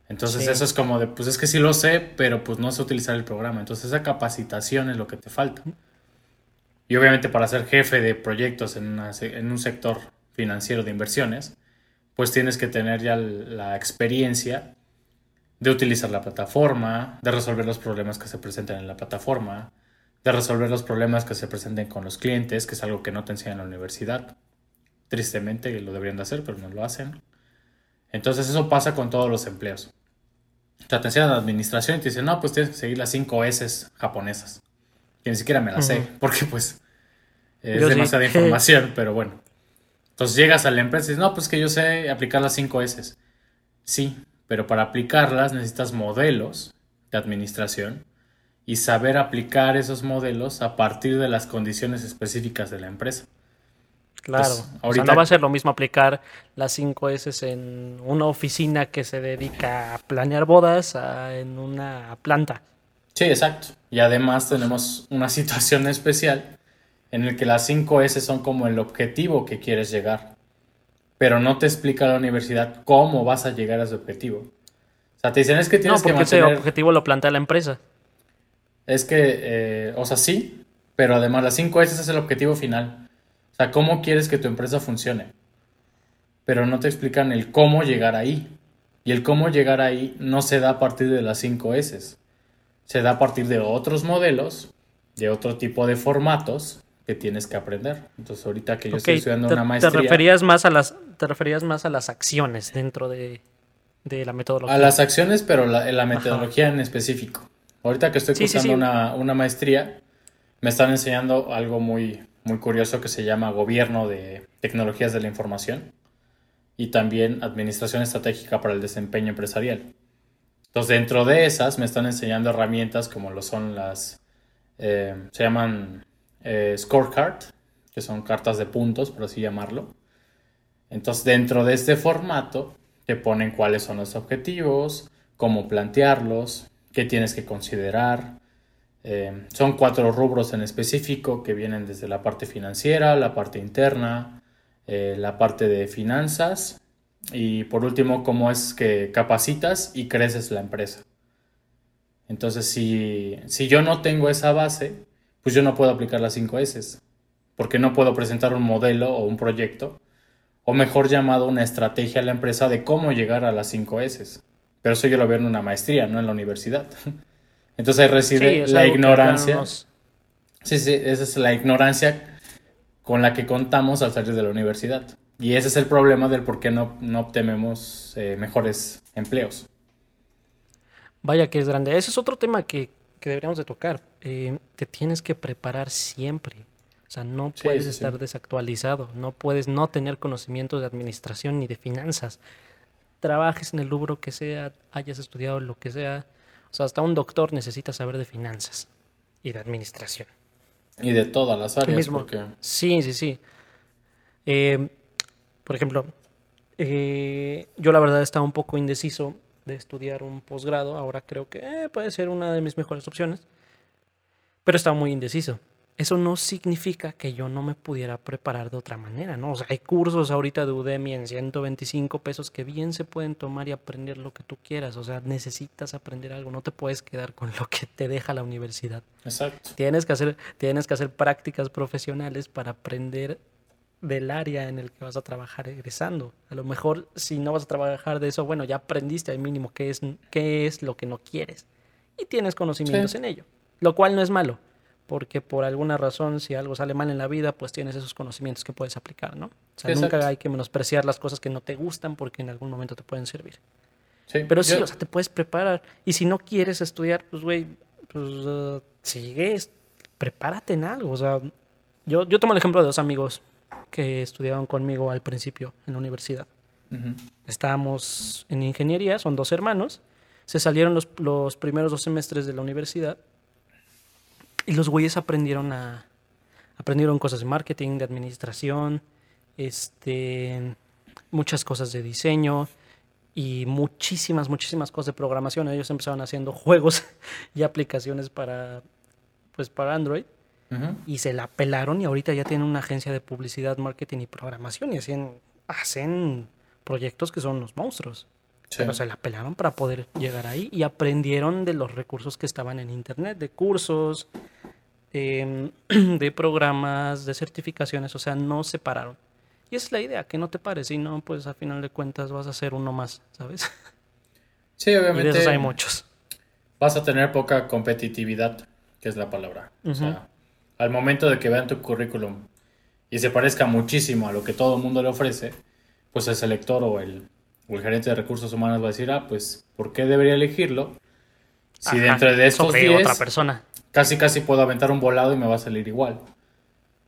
Entonces eso es como de, pues es que sí lo sé, pero pues no sé utilizar el programa. Entonces esa capacitación es lo que te falta. Y obviamente para ser jefe de proyectos en, en un sector financiero de inversiones, pues tienes que tener ya la experiencia de utilizar la plataforma, de resolver los problemas que se presentan en la plataforma, de resolver los problemas que se presenten con los clientes, que es algo que no te enseñan en la universidad. Tristemente lo deberían de hacer, pero no lo hacen. Entonces eso pasa con todos los empleos. te enseñan la administración y te dicen, no, pues tienes que seguir las 5 S japonesas. Y ni siquiera me las sé, porque pues es demasiada información, pero bueno. Entonces llegas a la empresa y dices, no, pues que yo sé aplicar las 5 S. Sí, pero para aplicarlas necesitas modelos de administración y saber aplicar esos modelos a partir de las condiciones específicas de la empresa. Claro. Pues, O sea, ahorita- no va a ser lo mismo aplicar las 5 S en una oficina que se dedica a planear bodas a en una planta. Sí, exacto. Y además tenemos una situación especial en el que las 5 S son como el objetivo que quieres llegar. Pero no te explica la universidad cómo vas a llegar a ese objetivo. O sea, te dicen es que No, tienes que porque ese mantener... objetivo lo plantea la empresa. Es que, eh, o sea, sí, pero además las 5 S es el objetivo final. O sea, cómo quieres que tu empresa funcione. Pero no te explican el cómo llegar ahí. Y el cómo llegar ahí no se da a partir de las 5 S. Se da a partir de otros modelos, de otro tipo de formatos que tienes que aprender. Entonces, ahorita que yo estoy estudiando te, una te maestría, referías más a las te referías más a las acciones dentro de, de la metodología. a las acciones, pero la, en la metodología en específico. Ahorita que estoy Sí, sí, cursando sí. Una, una maestría, me están enseñando algo muy, muy curioso que se llama Gobierno de Tecnologías de la Información y también Administración Estratégica para el Desempeño Empresarial. Entonces, dentro de esas me están enseñando herramientas como lo son las, eh, se llaman eh, scorecard, que son cartas de puntos, por así llamarlo. Entonces, dentro de este formato, te ponen cuáles son los objetivos, cómo plantearlos, qué tienes que considerar. Eh, son cuatro rubros en específico que vienen desde la parte financiera, la parte interna, eh, la parte de finanzas y por último, cómo es que capacitas y creces la empresa. Entonces, si, si yo no tengo esa base, pues yo no puedo aplicar las 5 S, porque no puedo presentar un modelo o un proyecto, o mejor llamado una estrategia a la empresa de cómo llegar a las 5 S. Pero eso yo lo veo en una maestría, no en la universidad. Entonces ahí reside Sí, la ignorancia. Sí, sí, esa es la ignorancia con la que contamos al salir de la universidad. Y ese es el problema del por qué no, no obtenemos eh, mejores empleos. Vaya que es grande. Ese es otro tema que, que deberíamos de tocar. Eh, te tienes que preparar siempre. O sea, no Sí, puedes sí, sí. estar desactualizado. No puedes no tener conocimientos de administración ni de finanzas. Trabajes en el rubro que sea, hayas estudiado lo que sea. O sea, hasta un doctor necesita saber de finanzas y de administración. Y de todas las áreas, mismo. porque Sí, sí, sí. Eh, por ejemplo, eh, yo la verdad estaba un poco indeciso de estudiar un posgrado. Ahora creo que eh, puede ser una de mis mejores opciones. Pero estaba muy indeciso. Eso no significa que yo no me pudiera preparar de otra manera, ¿no? O sea, hay cursos ahorita de Udemy en 125 pesos que bien se pueden tomar y aprender lo que tú quieras. O sea, necesitas aprender algo. No te puedes quedar con lo que te deja la universidad. exacto. Tienes que hacer, tienes que hacer prácticas profesionales para aprender del área en el que vas a trabajar egresando. A lo mejor si no vas a trabajar de eso, bueno, ya aprendiste al mínimo qué es, qué es lo que no quieres y tienes conocimientos Sí. en ello, lo cual no es malo, porque por alguna razón si algo sale mal en la vida, pues tienes esos conocimientos que puedes aplicar, ¿no? O sea, nunca hay que menospreciar las cosas que no te gustan porque en algún momento te pueden servir. Sí, Pero sí, yo- o sea, te puedes preparar. Y si no quieres estudiar, pues, güey, pues uh, sigues, prepárate en algo. O sea, yo, yo tomo el ejemplo de dos amigos que estudiaban conmigo al principio en la universidad. Estábamos en ingeniería, son dos hermanos. Se salieron los, los primeros dos semestres de la universidad y los güeyes aprendieron a aprendieron cosas de marketing, de administración, este, muchas cosas de diseño y muchísimas, muchísimas cosas de programación. Ellos empezaron haciendo juegos y aplicaciones para, pues, para Android y se la pelaron y ahorita ya tienen una agencia de publicidad, marketing y programación y hacen, hacen proyectos que son los monstruos. Sí. Pero se la pelaron para poder llegar ahí y aprendieron de los recursos que estaban en internet, de cursos, em, de programas, de certificaciones, o sea, no se pararon. Y esa es la idea, que no te pares, y no, pues a final de cuentas vas a ser uno más, ¿sabes? Sí, Y de obviamente esos hay muchos. vas a tener poca competitividad, que es la palabra. O Ujú. sea, al momento de que vean tu currículum y se parezca muchísimo a lo que todo el mundo le ofrece, pues el selector o el, o el gerente de recursos humanos va a decir, ah, pues, ¿por qué debería elegirlo? Si Ajá, dentro de estos sobre 10, otra persona. casi casi puedo aventar un volado y me va a salir igual.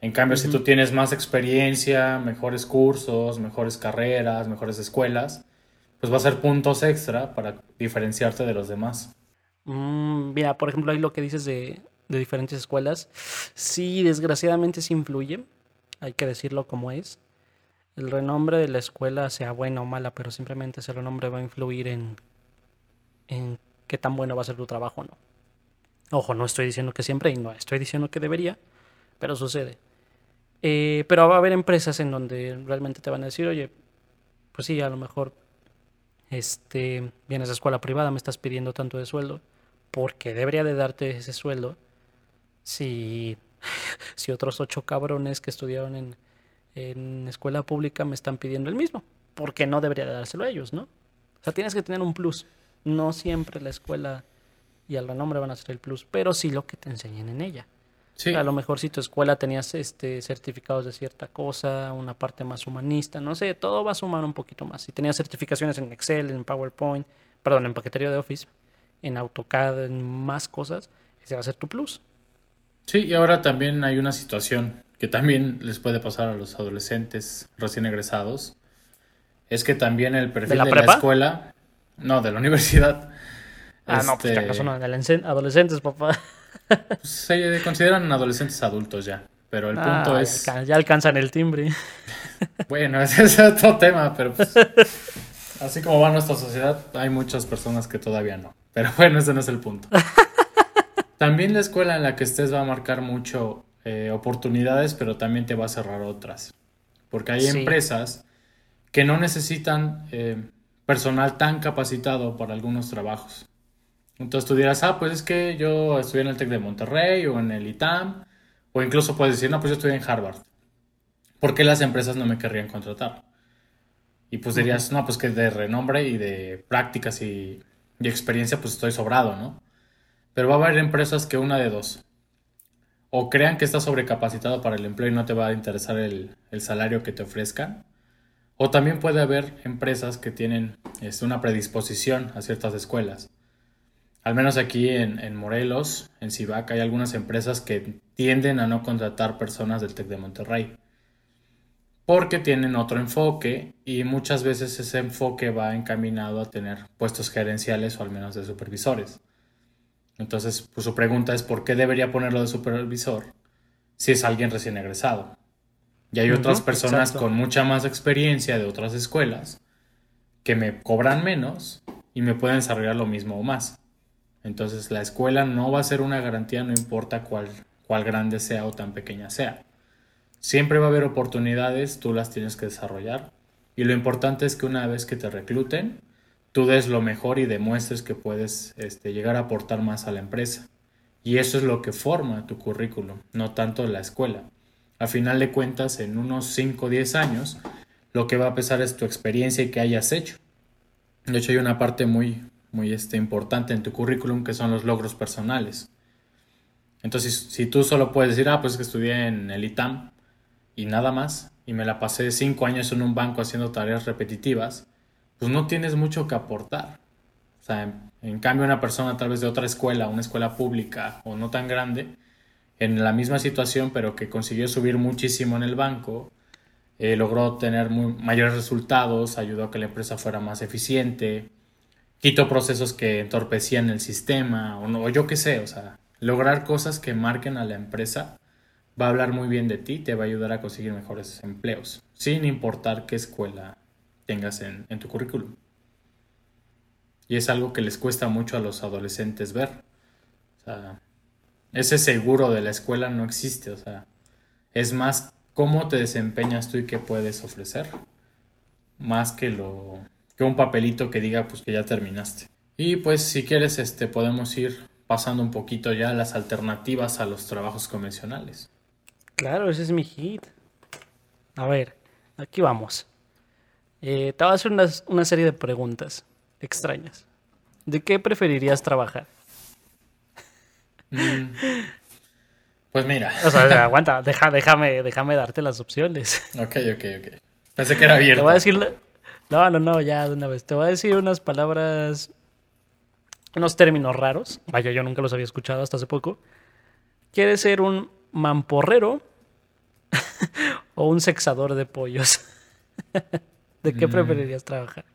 En cambio, si tú tienes más experiencia, mejores cursos, mejores carreras, mejores escuelas, pues va a ser puntos extra para diferenciarte de los demás. Mm, mira, por ejemplo, ahí lo que dices de, de diferentes escuelas, sí, desgraciadamente sí influye. hay que decirlo como es. El renombre de la escuela, sea buena o mala, pero simplemente ese renombre va a influir en, en qué tan bueno va a ser tu trabajo o no. Ojo, no estoy diciendo que siempre y no estoy diciendo que debería, pero sucede. Eh, pero va a haber empresas en donde realmente te van a decir, oye, pues sí, a lo mejor este, vienes de escuela privada, me estás pidiendo tanto de sueldo, porque debería de darte ese sueldo si, si otros ocho cabrones que estudiaron en, en escuela pública me están pidiendo el mismo, porque no debería de dárselo a ellos, ¿no? O sea, tienes que tener un plus. No siempre la escuela y el renombre van a ser el plus, pero sí lo que te enseñen en ella. A lo mejor si tu escuela tenías este certificados de cierta cosa, una parte más humanista, no sé, todo va a sumar un poquito más. Si tenías certificaciones en Excel, en PowerPoint, perdón, en paquetería de Office, en AutoCAD, en más cosas, ese va a ser tu plus. Sí, y ahora también hay una situación que también les puede pasar a los adolescentes recién egresados. Es que también el perfil de la, escuela, no, de la universidad. Ah, no, pues que acaso no, adolescentes, papá. Se consideran adolescentes adultos ya, pero el punto ah, es... Ya alcanzan el timbre. Bueno, ese es otro tema, pero pues, así como va nuestra sociedad, hay muchas personas que todavía no. Pero bueno, ese no es el punto. También la escuela en la que estés va a marcar mucho eh, oportunidades, pero también te va a cerrar otras. Porque hay empresas que no necesitan eh, personal tan capacitado para algunos trabajos. Entonces tú dirás, ah, pues es que yo estudié en el TEC de Monterrey o en el ITAM, o incluso puedes decir, no, pues yo estudié en Harvard. ¿Por qué las empresas no me querrían contratar? Y pues dirías, no, pues que de renombre y de prácticas y, experiencia, pues estoy sobrado, ¿no? Pero va a haber empresas que una de dos. O crean que estás sobrecapacitado para el empleo y no te va a interesar el, salario que te ofrezcan. O también puede haber empresas que tienen este, una predisposición a ciertas escuelas al menos aquí en, Morelos, en Cibac, hay algunas empresas que tienden a no contratar personas del TEC de Monterrey. Porque tienen otro enfoque y muchas veces ese enfoque va encaminado a tener puestos gerenciales o al menos de supervisores. Entonces, pues su pregunta es ¿por qué debería ponerlo de supervisor si es alguien recién egresado? Y hay otras personas con mucha más experiencia de otras escuelas que me cobran menos y me pueden desarrollar lo mismo o más. Entonces la escuela no va a ser una garantía, no importa cuál, cuál grande sea o tan pequeña sea. Siempre va a haber oportunidades, tú las tienes que desarrollar. Y lo importante es que una vez que te recluten, tú des lo mejor y demuestres que puedes este, llegar a aportar más a la empresa. Y eso es lo que forma tu currículum, no tanto la escuela. A final de cuentas, en unos 5 o 10 años, lo que va a pesar es tu experiencia y que hayas hecho. De hecho, hay una parte muy, muy este, importante en tu currículum, que son los logros personales. Entonces, si tú solo puedes decir, ah, pues que estudié en el ITAM y nada más, y me la pasé cinco años en un banco haciendo tareas repetitivas, pues no tienes mucho que aportar. O sea, en, cambio, una persona tal vez de otra escuela, una escuela pública o no tan grande, en la misma situación, pero que consiguió subir muchísimo en el banco, eh, logró tener mayores resultados, ayudó a que la empresa fuera más eficiente, quito procesos que entorpecían el sistema o, no, yo qué sé, o sea, lograr cosas que marquen a la empresa va a hablar muy bien de ti, te va a ayudar a conseguir mejores empleos, sin importar qué escuela tengas en, en tu currículum. Y es algo que les cuesta mucho a los adolescentes ver. Ese seguro de la escuela no existe, o sea, es más cómo te desempeñas tú y qué puedes ofrecer, más que lo que un papelito que diga pues que ya terminaste. Y pues si quieres este podemos ir pasando un poquito ya las alternativas a los trabajos convencionales. Claro, ese es mi hit. A ver, aquí vamos. Eh, te voy a hacer una, serie de preguntas extrañas. ¿De qué preferirías trabajar? Mm. Pues mira. O sea, aguanta, déjame, déjame darte las opciones. Ok, ok, ok. Pensé que era abierto. Te voy a decir, no, no, no, ya de una vez. Te voy a decir unas palabras, unos términos raros. Vaya, yo nunca los había escuchado hasta hace poco. ¿Quieres ser un mamporrero o un sexador de pollos? ¿De qué mm. preferirías trabajar?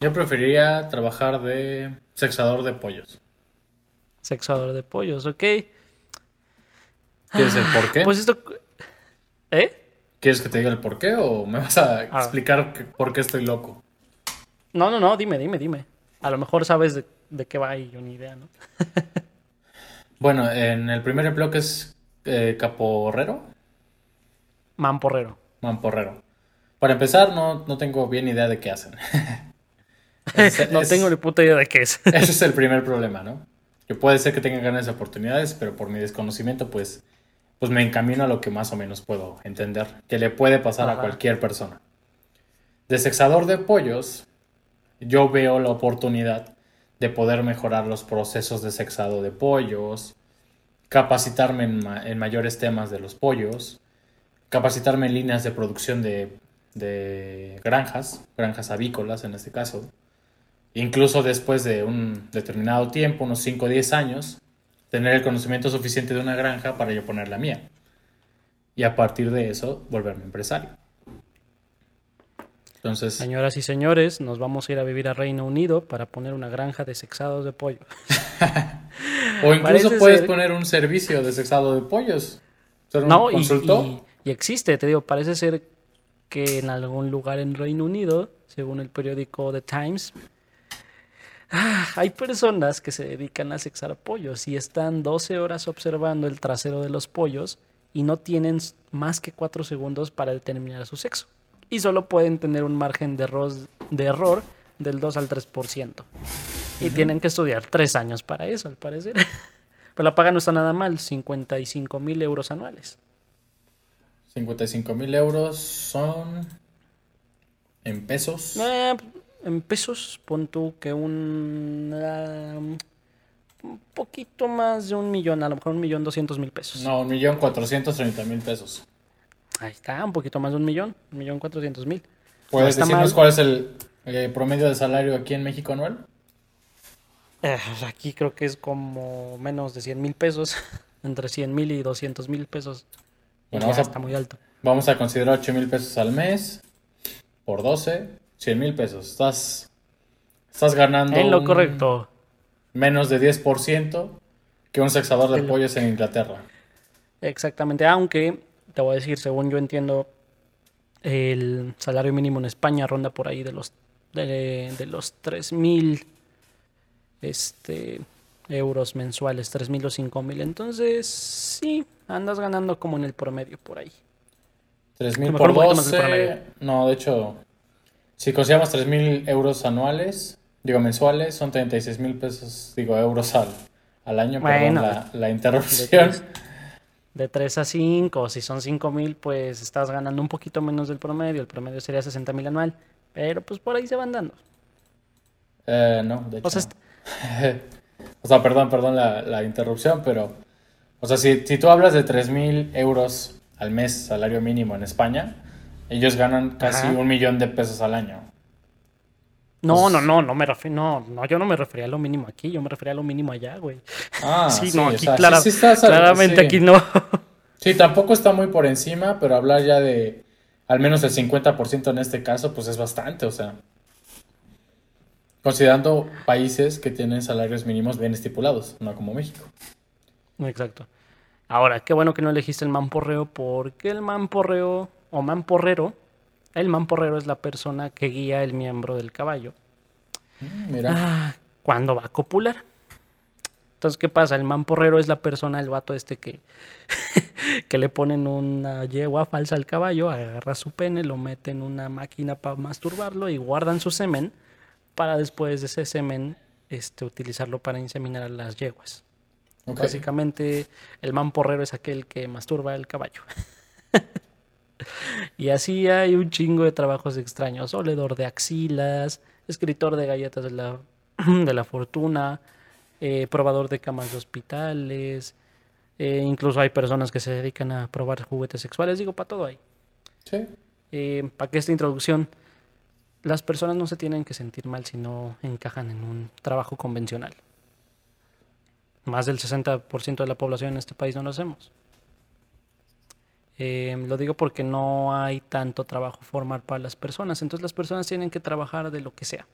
Yo preferiría trabajar de sexador de pollos. Sexador de pollos, ok. ¿Quieres el por qué? Pues esto. ¿Eh? ¿Quieres que te diga el por qué o me vas a Ah. explicar por qué estoy loco? No, no, no, dime, dime, dime. A lo mejor sabes de, de qué va y yo ni idea, ¿no? Bueno, en el primer empleo que es eh, caporrero, Mamporrero. mamporrero. Para empezar, no, no tengo bien idea de qué hacen. No tengo ni puta idea de qué es. Ese es el primer problema, ¿no? Que puede ser que tenga grandes oportunidades, pero por mi desconocimiento, pues, pues me encamino a lo que más o menos puedo entender, que le puede pasar a cualquier persona. De sexador de pollos, yo veo la oportunidad de poder mejorar los procesos de sexado de pollos, capacitarme en, ma- en mayores temas de los pollos, capacitarme en líneas de producción de, de granjas, granjas avícolas en este caso, incluso después de un determinado tiempo, unos 5 o 10 años, tener el conocimiento suficiente de una granja para yo poner la mía. Y a partir de eso, volverme empresario. Entonces, Señoras y señores, nos vamos a ir a vivir a Reino Unido para poner una granja de sexados de pollo. o incluso parece puedes ser- poner un servicio de sexado de pollos. Ser un No, y, consultor. y- y existe, te digo, parece ser que en algún lugar en Reino Unido, según el periódico The Times, ah, hay personas que se dedican a sexar pollos y están 12 horas observando el trasero de los pollos y no tienen más que 4 segundos para determinar su sexo. Y solo pueden tener un margen de error, de error del 2 al 3%. Y tienen que estudiar 3 años para eso, al parecer. Pero la paga no está nada mal, 55 mil euros anuales. 55 mil euros son en pesos. Eh, en pesos, pon tú que un, ah, un poquito más de un millón, a lo mejor un millón doscientos mil pesos. No, un millón cuatrocientos mil pesos. Ahí está, un poquito más de un millón, un millón cuatrocientos mil. ¿Puedes decirnos mal. cuál es el eh, promedio de salario aquí en México anual? Eh, aquí creo que es como menos de 100 mil pesos, entre 100 mil y 200 mil pesos. Bueno, vamos a- está muy alto. Vamos a considerar 8 mil pesos al mes por 12, 100 mil pesos. Estás, estás ganando En lo correcto. menos de 10% que un sexador de lo- pollos en Inglaterra. Exactamente, aunque te voy a decir, según yo entiendo, el salario mínimo en España ronda por ahí de los de, de los 3000 este euros mensuales, 3000 o 5000. Entonces, sí, andas ganando como en el promedio por ahí. 3 mil A lo mejor por un poquito más del 12. promedio. No, de hecho, si consideramos 3 mil euros anuales, digo mensuales, son 36 mil pesos, digo euros al, al año. Bueno, perdón la, la De interrupción. 3, de 3 a 5, si son 5000, pues estás ganando un poquito menos del promedio. El promedio sería 60 mil anual, pero pues por ahí se van dando. Eh, no, de hecho. O sea, no. O sea, perdón, perdón la, la interrupción, pero. O sea, si, si tú hablas de 3 mil euros al mes, salario mínimo en España, ellos ganan casi Ajá. un millón de pesos al año. No, Pues- no, no, no me refiero, no, no, yo no me refería a lo mínimo aquí, yo me refería a lo mínimo allá, güey. Ah, sí, sí, no, o aquí sea, sí- clara- sí claramente aquí no. Sí, tampoco está muy por encima, pero hablar ya de al menos el 50% en este caso, pues es bastante, o sea. Considerando países que tienen salarios mínimos bien estipulados, no como México. Exacto. Ahora, qué bueno que no elegiste el mamporreo, porque el mamporreo, o mamporrero, el mamporrero es la persona que guía el miembro del caballo Mm, Mira, ah, cuando va a copular. Entonces, ¿qué pasa? El mamporrero es la persona, el vato este que, que le ponen una yegua falsa al caballo, agarra su pene, lo mete en una máquina para masturbarlo y guardan su semen para después de ese semen este, utilizarlo para inseminar a las yeguas. Básicamente, el mamporrero es aquel que masturba el caballo. y así hay un chingo de trabajos extraños. Oledor de axilas, escritor de galletas de la, de la fortuna, eh, probador de camas de hospitales. eh, incluso hay personas que se dedican a probar juguetes sexuales. Digo, para todo hay. Sí. Eh, para que esta introducción, las personas no se tienen que sentir mal si no encajan en un trabajo convencional. Más del 60% de la población en este país no lo hacemos. Eh, lo digo porque no hay tanto trabajo formal para las personas, entonces las personas tienen que trabajar de lo que sea.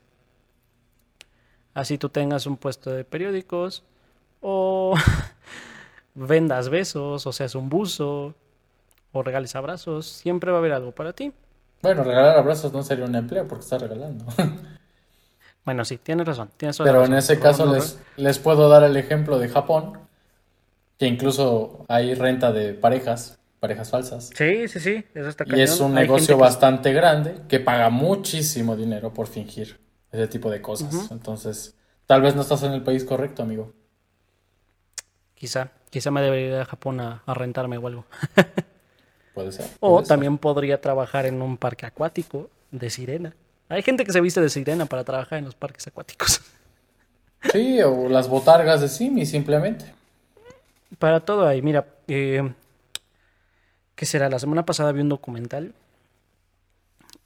Así tú tengas un puesto de periódicos o vendas besos, o seas un buzo, o regales abrazos, siempre va a haber algo para ti. Bueno, regalar abrazos no sería un empleo porque está regalando. Bueno, sí, tienes razón. Tienes Pero en ese caso les, les puedo dar el ejemplo de Japón, que incluso hay renta de parejas, parejas falsas. Sí, sí, sí, eso está Y es un negocio bastante grande que paga muchísimo dinero por fingir ese tipo de cosas. Entonces, tal vez no estás en el país correcto, amigo. Quizá, quizá me debería ir a Japón a, rentarme o algo. puede ser. o también podría trabajar en un parque acuático de sirena. Hay gente que se viste de sirena para trabajar en los parques acuáticos. Sí, o las botargas de Simi, simplemente. Para todo ahí, mira, eh, ¿qué será? La semana pasada vi un documental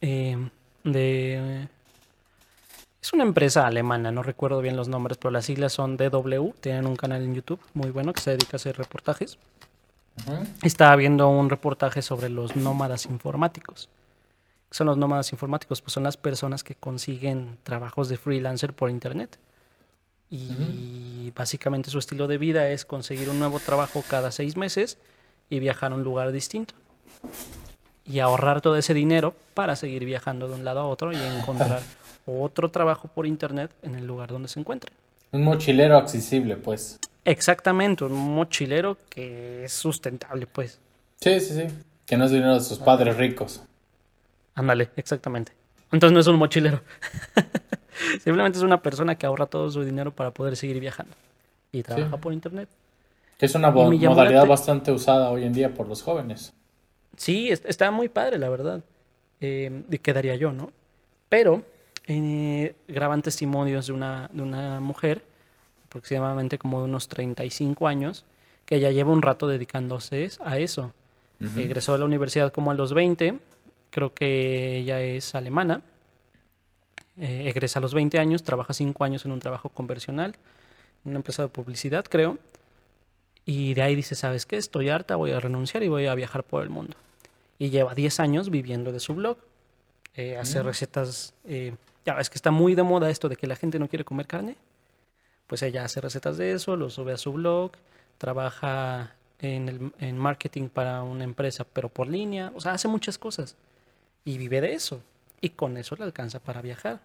eh, de... Es una empresa alemana, no recuerdo bien los nombres, pero las siglas son DW, tienen un canal en YouTube muy bueno que se dedica a hacer reportajes. Estaba viendo un reportaje sobre los nómadas informáticos son los nómadas informáticos? Pues son las personas que consiguen trabajos de freelancer por internet. Y básicamente su estilo de vida es conseguir un nuevo trabajo cada seis meses y viajar a un lugar distinto. Y ahorrar todo ese dinero para seguir viajando de un lado a otro y encontrar otro trabajo por internet en el lugar donde se encuentre. Un mochilero accesible, pues. Exactamente, un mochilero que es sustentable, pues. Sí, sí, sí. Que no es dinero de sus padres ricos. Ándale, exactamente. Entonces no es un mochilero. Simplemente es una persona que ahorra todo su dinero para poder seguir viajando. Y trabaja por internet. Es una modalidad bastante usada hoy en día por los jóvenes. Sí, está muy padre, la verdad. Eh, quedaría yo, ¿no? Pero eh, graban testimonios de una, de una mujer, aproximadamente como de unos 35 años, que ya lleva un rato dedicándose a eso. Egresó de la universidad como a los 20 creo que ella es alemana, eh, egresa a los 20 años, trabaja 5 años en un trabajo conversional, en una empresa de publicidad, creo, y de ahí dice, ¿sabes qué? Estoy harta, voy a renunciar y voy a viajar por el mundo. Y lleva 10 años viviendo de su blog, eh, hace mm. recetas, eh, ya es que está muy de moda esto de que la gente no quiere comer carne, pues ella hace recetas de eso, lo sube a su blog, trabaja en, el, en marketing para una empresa, pero por línea, o sea, hace muchas cosas y vive de eso. Y con eso le alcanza para viajar.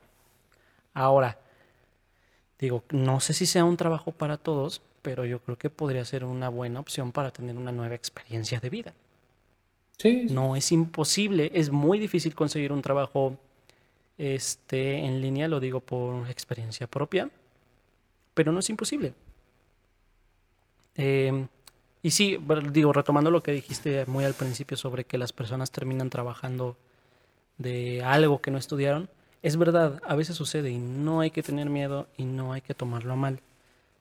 Ahora, digo, no sé si sea un trabajo para todos, pero yo creo que podría ser una buena opción para tener una nueva experiencia de vida. Sí. No es imposible, es muy difícil conseguir un trabajo este, en línea, lo digo por experiencia propia, pero no es imposible. Em, y sí, digo, retomando lo que dijiste muy al principio sobre que las personas terminan trabajando de algo que no estudiaron, es verdad, a veces sucede y no hay que tener miedo y no hay que tomarlo mal.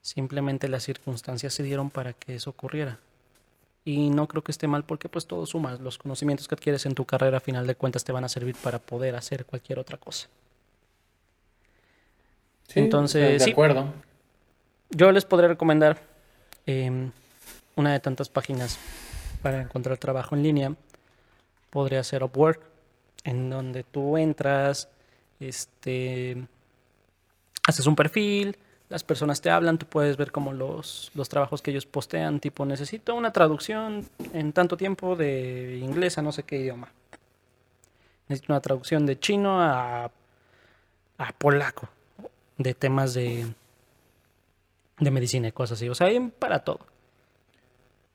Simplemente las circunstancias se dieron para que eso ocurriera. Y no creo que esté mal porque pues todo suma. Los conocimientos que adquieres en tu carrera a final de cuentas te van a servir para poder hacer cualquier otra cosa. Entonces, de acuerdo. Yo les podría recomendar em, una de tantas páginas para encontrar trabajo en línea. Podría ser Upwork en donde tú entras, este, haces un perfil, las personas te hablan, tú puedes ver como los, los trabajos que ellos postean, tipo necesito una traducción en tanto tiempo de inglés a no sé qué idioma. Necesito una traducción de chino a, a polaco, de temas de, de medicina y cosas así. O sea, hay para todo.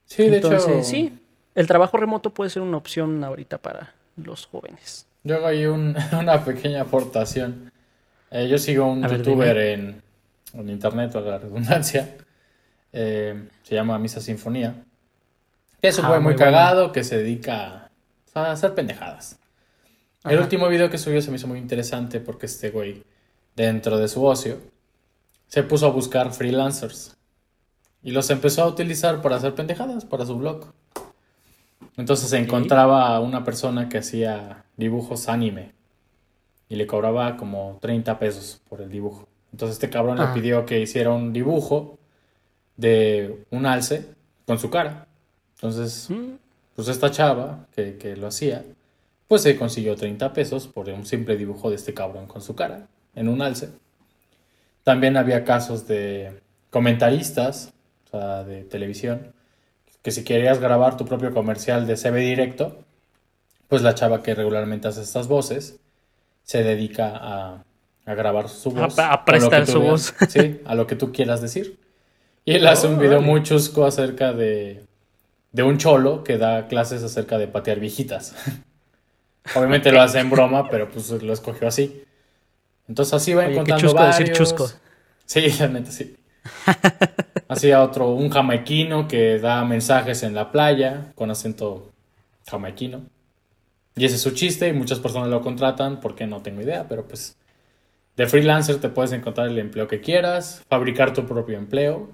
Sí, de hecho. Sí, el trabajo remoto puede ser una opción ahorita para, los jóvenes. Yo hago ahí una pequeña aportación. Eh, yo sigo un youtuber en, en, internet, a la redundancia. Eh, se llama Misa Sinfonía. es un ah, muy, cagado que se dedica a hacer pendejadas. El último video que subió se me hizo muy interesante porque este güey, dentro de su ocio, se puso a buscar freelancers. Y los empezó a utilizar para hacer pendejadas para su blog. Entonces se encontraba a una persona que hacía dibujos anime y le cobraba como 30 pesos por el dibujo. Entonces este cabrón le ah. pidió que hiciera un dibujo de un alce con su cara. Entonces, mm. pues esta chava que, que, lo hacía, pues se consiguió 30 pesos por un simple dibujo de este cabrón con su cara en un alce. También había casos de comentaristas, o sea, de televisión, que si querías grabar tu propio comercial de CB directo, pues la chava que regularmente hace estas voces se dedica a, grabar su voz. A, prestar su voz. Sí, a lo que tú quieras decir. Y él hace un video muy chusco acerca de, de un cholo que da clases acerca de patear viejitas. Obviamente lo hace en broma, pero pues lo escogió así. Entonces así va encontrando varios. Decir chusco. Sí, realmente sí. Así a otro, un jamaiquino que da mensajes en la playa con acento jamaiquino. Y ese es su chiste y muchas personas lo contratan porque no tengo idea, pero pues de freelancer te puedes encontrar el empleo que quieras, fabricar tu propio empleo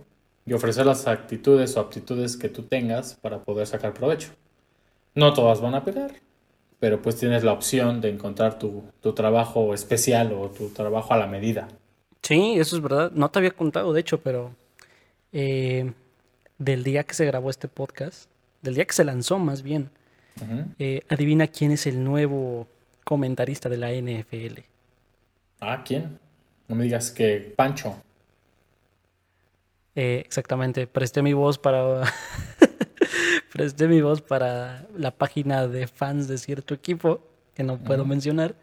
y ofrecer las actitudes o aptitudes que tú tengas para poder sacar provecho. No todas van a pegar, pero pues tienes la opción de encontrar tu, trabajo especial o tu trabajo a la medida. Sí, eso es verdad. No te había contado, de hecho, pero eh, del día que se grabó este podcast, del día que se lanzó más bien, eh, adivina quién es el nuevo comentarista de la NFL. Ah, ¿quién? No me digas que Pancho. Eh, exactamente, presté mi voz para presté mi voz para la página de fans de cierto equipo que no puedo mencionar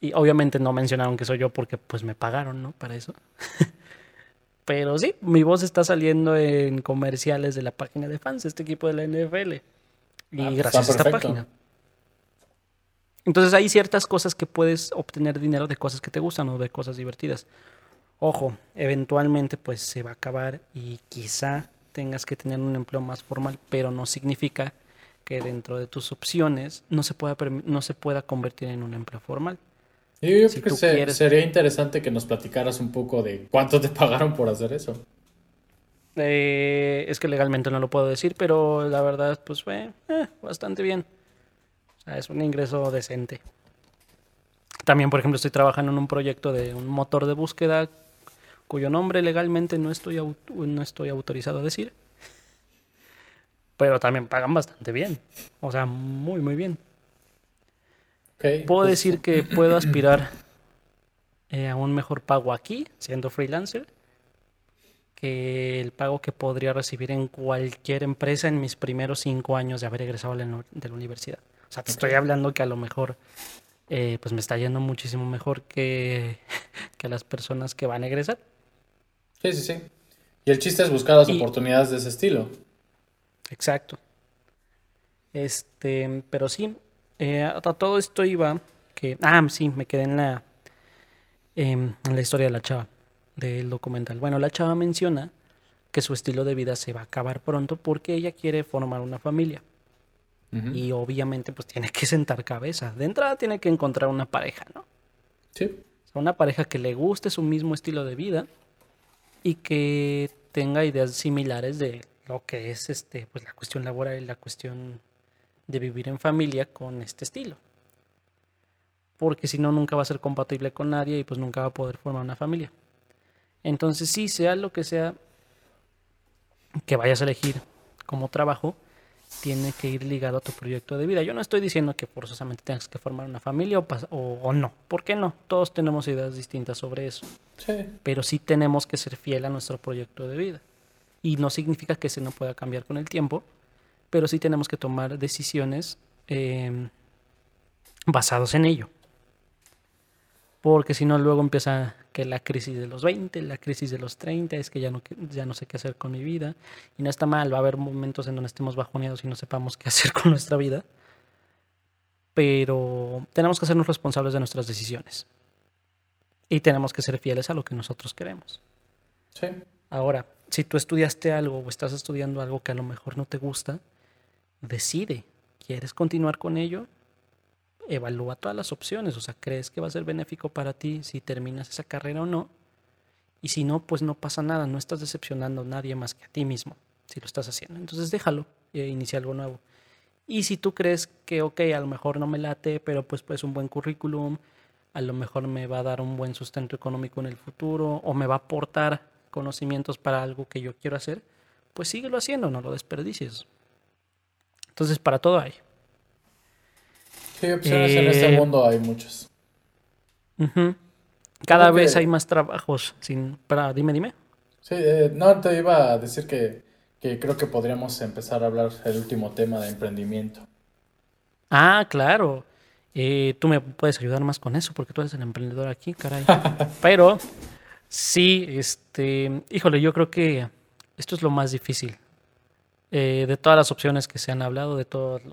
y obviamente no mencionaron que soy yo porque pues me pagaron, ¿no? Para eso. Pero sí, mi voz está saliendo en comerciales de la página de fans de este equipo de la NFL. Y ah, gracias a esta página. Entonces hay ciertas cosas que puedes obtener dinero de cosas que te gustan o de cosas divertidas. Ojo, eventualmente pues se va a acabar y quizá tengas que tener un empleo más formal, pero no significa que dentro de tus opciones no se pueda, no se pueda convertir en un empleo formal. Yo creo que sería interesante que nos platicaras un poco de cuánto te pagaron por hacer eso. Eh, es que legalmente no lo puedo decir, pero la verdad, pues fue eh, bastante bien. O sea, es un ingreso decente. También, por ejemplo, estoy trabajando en un proyecto de un motor de búsqueda cuyo nombre legalmente no estoy, no estoy autorizado a decir. Pero también pagan bastante bien. O sea, muy, muy bien. puedo pues, decir que puedo aspirar eh, a un mejor pago aquí, siendo freelancer que el pago que podría recibir en cualquier empresa en mis primeros cinco años de haber egresado de la universidad. O sea, te estoy hablando que a lo mejor eh, pues me está yendo muchísimo mejor que, que las personas que van a egresar. Sí, sí, sí. Y el chiste es buscar las oportunidades de ese estilo. Exacto. Este, pero sí, eh, a todo esto iba que, ah, sí, me quedé en la, em, en la historia de la chava del documental. Bueno, la chava menciona que su estilo de vida se va a acabar pronto porque ella quiere formar una familia. Y obviamente pues tiene que sentar cabeza. De entrada tiene que encontrar una pareja, ¿no? Sí. una pareja que le guste su mismo estilo de vida y que tenga ideas similares de lo que es este pues la cuestión laboral y la cuestión de vivir en familia con este estilo. Porque si no nunca va a ser compatible con nadie y pues nunca va a poder formar una familia. Entonces, sí, sea lo que sea que vayas a elegir como trabajo, tiene que ir ligado a tu proyecto de vida. Yo no estoy diciendo que forzosamente tengas que formar una familia o, o, no. ¿Por qué no? Todos tenemos ideas distintas sobre eso. Sí. Pero sí tenemos que ser fiel a nuestro proyecto de vida. Y no significa que se no pueda cambiar con el tiempo, pero sí tenemos que tomar decisiones eh, basados en ello porque si no luego empieza que la crisis de los 20, la crisis de los 30, es que ya no, ya no sé qué hacer con mi vida. Y no está mal, va a haber momentos en donde estemos bajoneados y no sepamos qué hacer con nuestra vida. Pero tenemos que hacernos responsables de nuestras decisiones. Y tenemos que ser fieles a lo que nosotros queremos. Sí. Ahora, si tú estudiaste algo o estás estudiando algo que a lo mejor no te gusta, decide. ¿Quieres continuar con ello? Evalúa todas las opciones, o sea, crees que va a ser benéfico para ti si terminas esa carrera o no. Y si no, pues no pasa nada, no estás decepcionando a nadie más que a ti mismo si lo estás haciendo. Entonces déjalo e inicia algo nuevo. Y si tú crees que, ok, a lo mejor no me late, pero pues pues un buen currículum, a lo mejor me va a dar un buen sustento económico en el futuro o me va a aportar conocimientos para algo que yo quiero hacer, pues síguelo haciendo, no lo desperdicies. Entonces, para todo hay. Sí, opciones en este eh, mundo hay muchas. Cada vez hay más trabajos sin... Para, dime, dime. Sí, eh, no, te iba a decir que que creo que podríamos empezar a hablar el último tema de emprendimiento. Ah, claro. Eh, tú me puedes ayudar más con eso porque tú eres el emprendedor aquí, caray. Pero sí, este, híjole, yo creo que esto es lo más difícil. Eh, de todas las opciones que se han hablado, de todas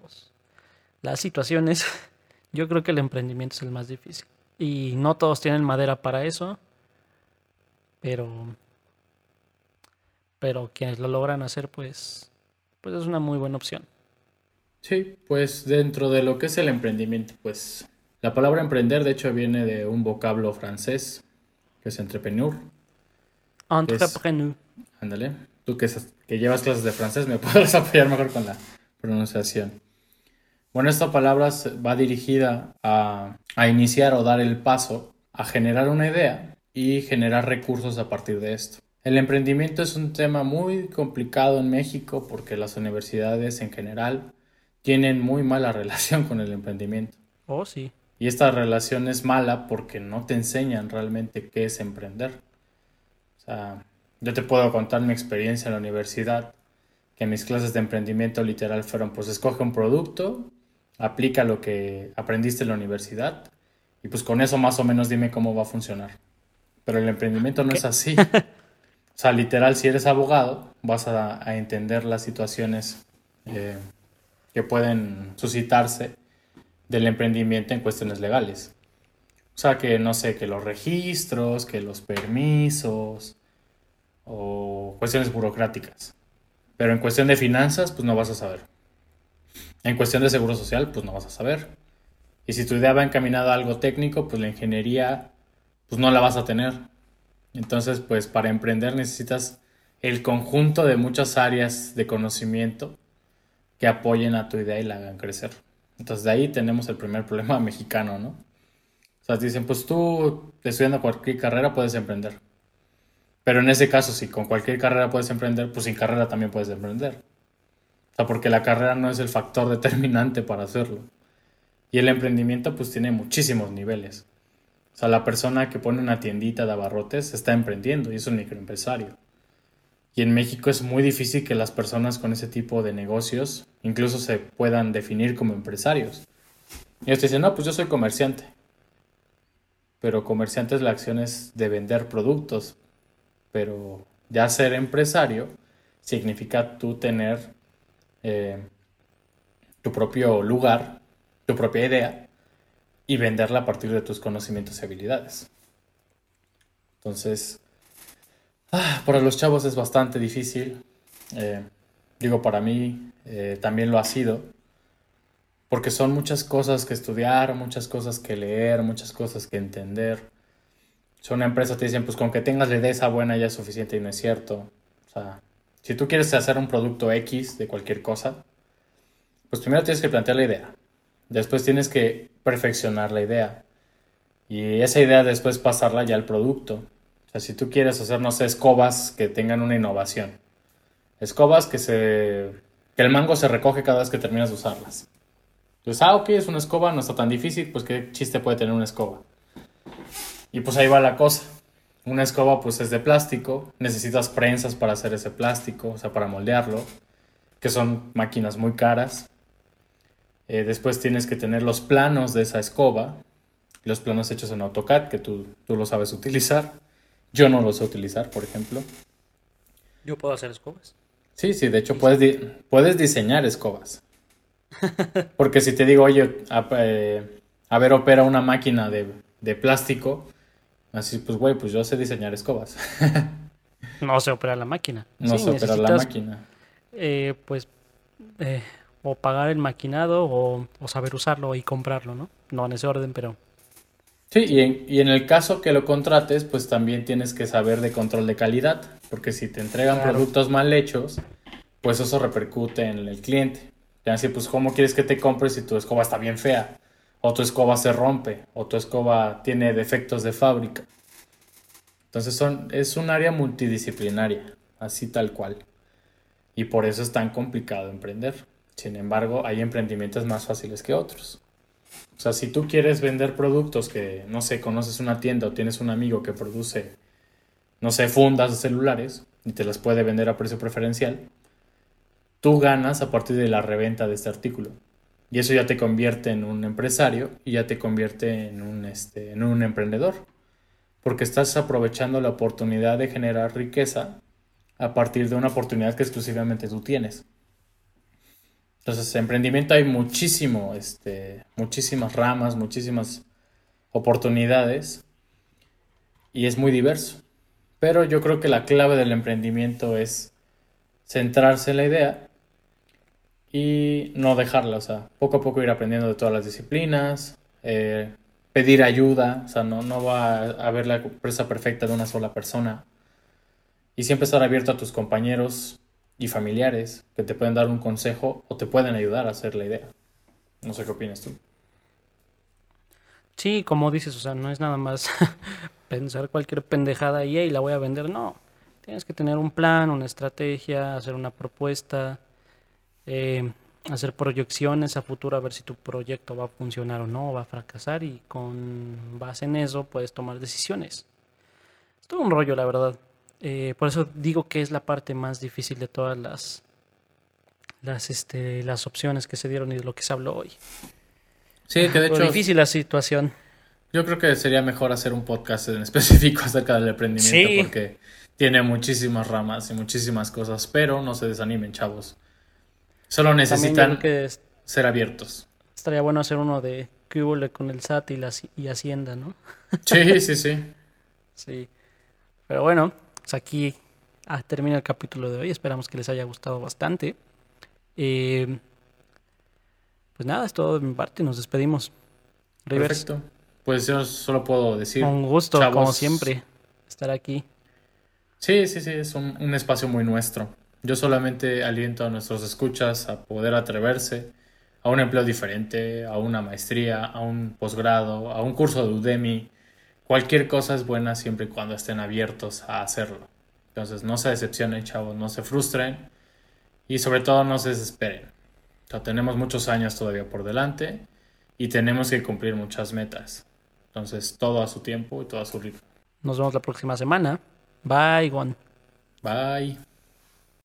las situaciones, yo creo que el emprendimiento es el más difícil. Y no todos tienen madera para eso, pero, pero quienes lo logran hacer, pues, pues es una muy buena opción. Sí, pues dentro de lo que es el emprendimiento, pues la palabra emprender de hecho viene de un vocablo francés que es entrepreneur. Entrepreneur. Ándale, tú que, que llevas clases de francés me puedes apoyar mejor con la pronunciación. Bueno, esta palabra va dirigida a, a iniciar o dar el paso a generar una idea y generar recursos a partir de esto. El emprendimiento es un tema muy complicado en México porque las universidades en general tienen muy mala relación con el emprendimiento. Oh, sí. Y esta relación es mala porque no te enseñan realmente qué es emprender. O sea, yo te puedo contar mi experiencia en la universidad, que mis clases de emprendimiento literal fueron, pues escoge un producto, aplica lo que aprendiste en la universidad y pues con eso más o menos dime cómo va a funcionar. Pero el emprendimiento no es así. O sea, literal, si eres abogado, vas a, entender las situaciones eh, que pueden suscitarse del emprendimiento en cuestiones legales. O sea, que no sé, que los registros, que los permisos o cuestiones burocráticas. Pero en cuestión de finanzas, pues no vas a saber. En cuestión de seguro social, pues no vas a saber. Y si tu idea va encaminada a algo técnico, pues la ingeniería, pues no la vas a tener. Entonces, pues para emprender necesitas el conjunto de muchas áreas de conocimiento que apoyen a tu idea y la hagan crecer. Entonces de ahí tenemos el primer problema mexicano, ¿no? O sea, dicen, pues tú estudiando cualquier carrera puedes emprender. Pero en ese caso, si con cualquier carrera puedes emprender, pues sin carrera también puedes emprender. Sea, porque la carrera no es el factor determinante para hacerlo. Y el emprendimiento pues tiene muchísimos niveles. O sea, la persona que pone una tiendita de abarrotes está emprendiendo y es un microempresario. Y en México es muy difícil que las personas con ese tipo de negocios incluso se puedan definir como empresarios. Y ellos dicen, no, pues yo soy comerciante. Pero comerciante es la acción es de vender productos. Pero ya ser empresario significa tú tener eh, tu propio lugar, tu propia idea y venderla a partir de tus conocimientos y habilidades. Entonces, Ah, para los chavos es bastante difícil. Eh, digo, para mí eh, también lo ha sido. Porque son muchas cosas que estudiar, muchas cosas que leer, muchas cosas que entender. Si una empresa te dicen, pues con que tengas la idea esa buena ya es suficiente y no es cierto. O sea, si tú quieres hacer un producto X de cualquier cosa, pues primero tienes que plantear la idea. Después tienes que perfeccionar la idea. Y esa idea después pasarla ya al producto. O sea, si tú quieres hacer, no sé, escobas que tengan una innovación. Escobas que el mango se recoge cada vez que terminas de usarlas. Entonces, ah, ok, es una escoba, no está tan difícil, pues qué chiste puede tener una escoba. Y pues ahí va la cosa. Una escoba pues es de plástico, necesitas prensas para hacer ese plástico, o sea, para moldearlo, que son máquinas muy caras. Eh, después tienes que tener los planos de esa escoba, los planos hechos en AutoCAD, que tú, tú lo sabes utilizar. Yo no lo sé utilizar, por ejemplo. Yo puedo hacer escobas. Sí, sí, de hecho puedes, puedes diseñar escobas. Porque si te digo, oye, eh, a, ver, opera una máquina de, plástico, así pues, güey, pues yo sé diseñar escobas. no sé operar la máquina. No sé operar la máquina. Eh, pues, eh, o pagar el maquinado o, o, saber usarlo y comprarlo, ¿no? No en ese orden, pero Sí, y en, el caso que lo contrates, pues también tienes que saber de control de calidad, porque si te entregan productos mal hechos, pues eso repercute en el cliente. Te van a decir, pues ¿cómo quieres que te compres si tu escoba está bien fea? O tu escoba se rompe, o tu escoba tiene defectos de fábrica. Entonces son, es un área multidisciplinaria, así tal cual. Y por eso es tan complicado emprender. Sin embargo, hay emprendimientos más fáciles que otros. O sea, si tú quieres vender productos que, no sé, conoces una tienda o tienes un amigo que produce, no sé, fundas de celulares y te las puede vender a precio preferencial, tú ganas a partir de la reventa de este artículo. Y eso ya te convierte en un empresario y ya te convierte en un, este, en un emprendedor. Porque estás aprovechando la oportunidad de generar riqueza a partir de una oportunidad que exclusivamente tú tienes. Entonces, emprendimiento hay muchísimo, este, muchísimas ramas, muchísimas oportunidades y es muy diverso. Pero yo creo que la clave del emprendimiento es centrarse en la idea y no dejarla, o sea, poco a poco ir aprendiendo de todas las disciplinas, eh, pedir ayuda, o sea, no, no va a haber la empresa perfecta de una sola persona. Y siempre estar abierto a tus compañeros y familiares que te pueden dar un consejo o te pueden ayudar a hacer la idea. No sé qué opinas tú. Sí, como dices, o sea, no es nada más pensar cualquier pendejada y, y la voy a vender, no. Tienes que tener un plan, una estrategia, hacer una propuesta, eh, hacer proyecciones a futuro a ver si tu proyecto va a funcionar o no, va a fracasar y con base en eso puedes tomar decisiones. Es todo un rollo, la verdad. Eh, por eso digo que es la parte más difícil de todas las, las, este, las opciones que se dieron y de lo que se habló hoy. Sí, que de hecho... difícil la situación. Yo creo que sería mejor hacer un podcast en específico acerca del emprendimiento porque tiene muchísimas ramas y muchísimas cosas, pero no se desanimen, chavos. Solo necesitan ser abiertos. Estaría bueno hacer uno de que con el SAT y, la, y Hacienda, ¿no? Sí, sí, sí. sí. Pero bueno, pues aquí ah, termina el capítulo de hoy. Esperamos que les haya gustado bastante. Eh, pues nada, es todo de mi parte. Nos despedimos. Perfecto. Pues yo solo puedo decir. Un gusto, como siempre, estar aquí. Sí, sí, sí, es un espacio muy nuestro. Yo solamente aliento a nuestros escuchas a poder atreverse a un empleo diferente, a una maestría, a un posgrado, a un curso de Udemy. Cualquier cosa es buena siempre y cuando estén abiertos a hacerlo. Entonces no se decepcionen, chavos, no se frustren y sobre todo no se desesperen. tenemos muchos años todavía por delante y tenemos que cumplir muchas metas. Entonces todo a su tiempo y todo a su ritmo. Nos vemos la próxima semana. Bye, Juan. Bye.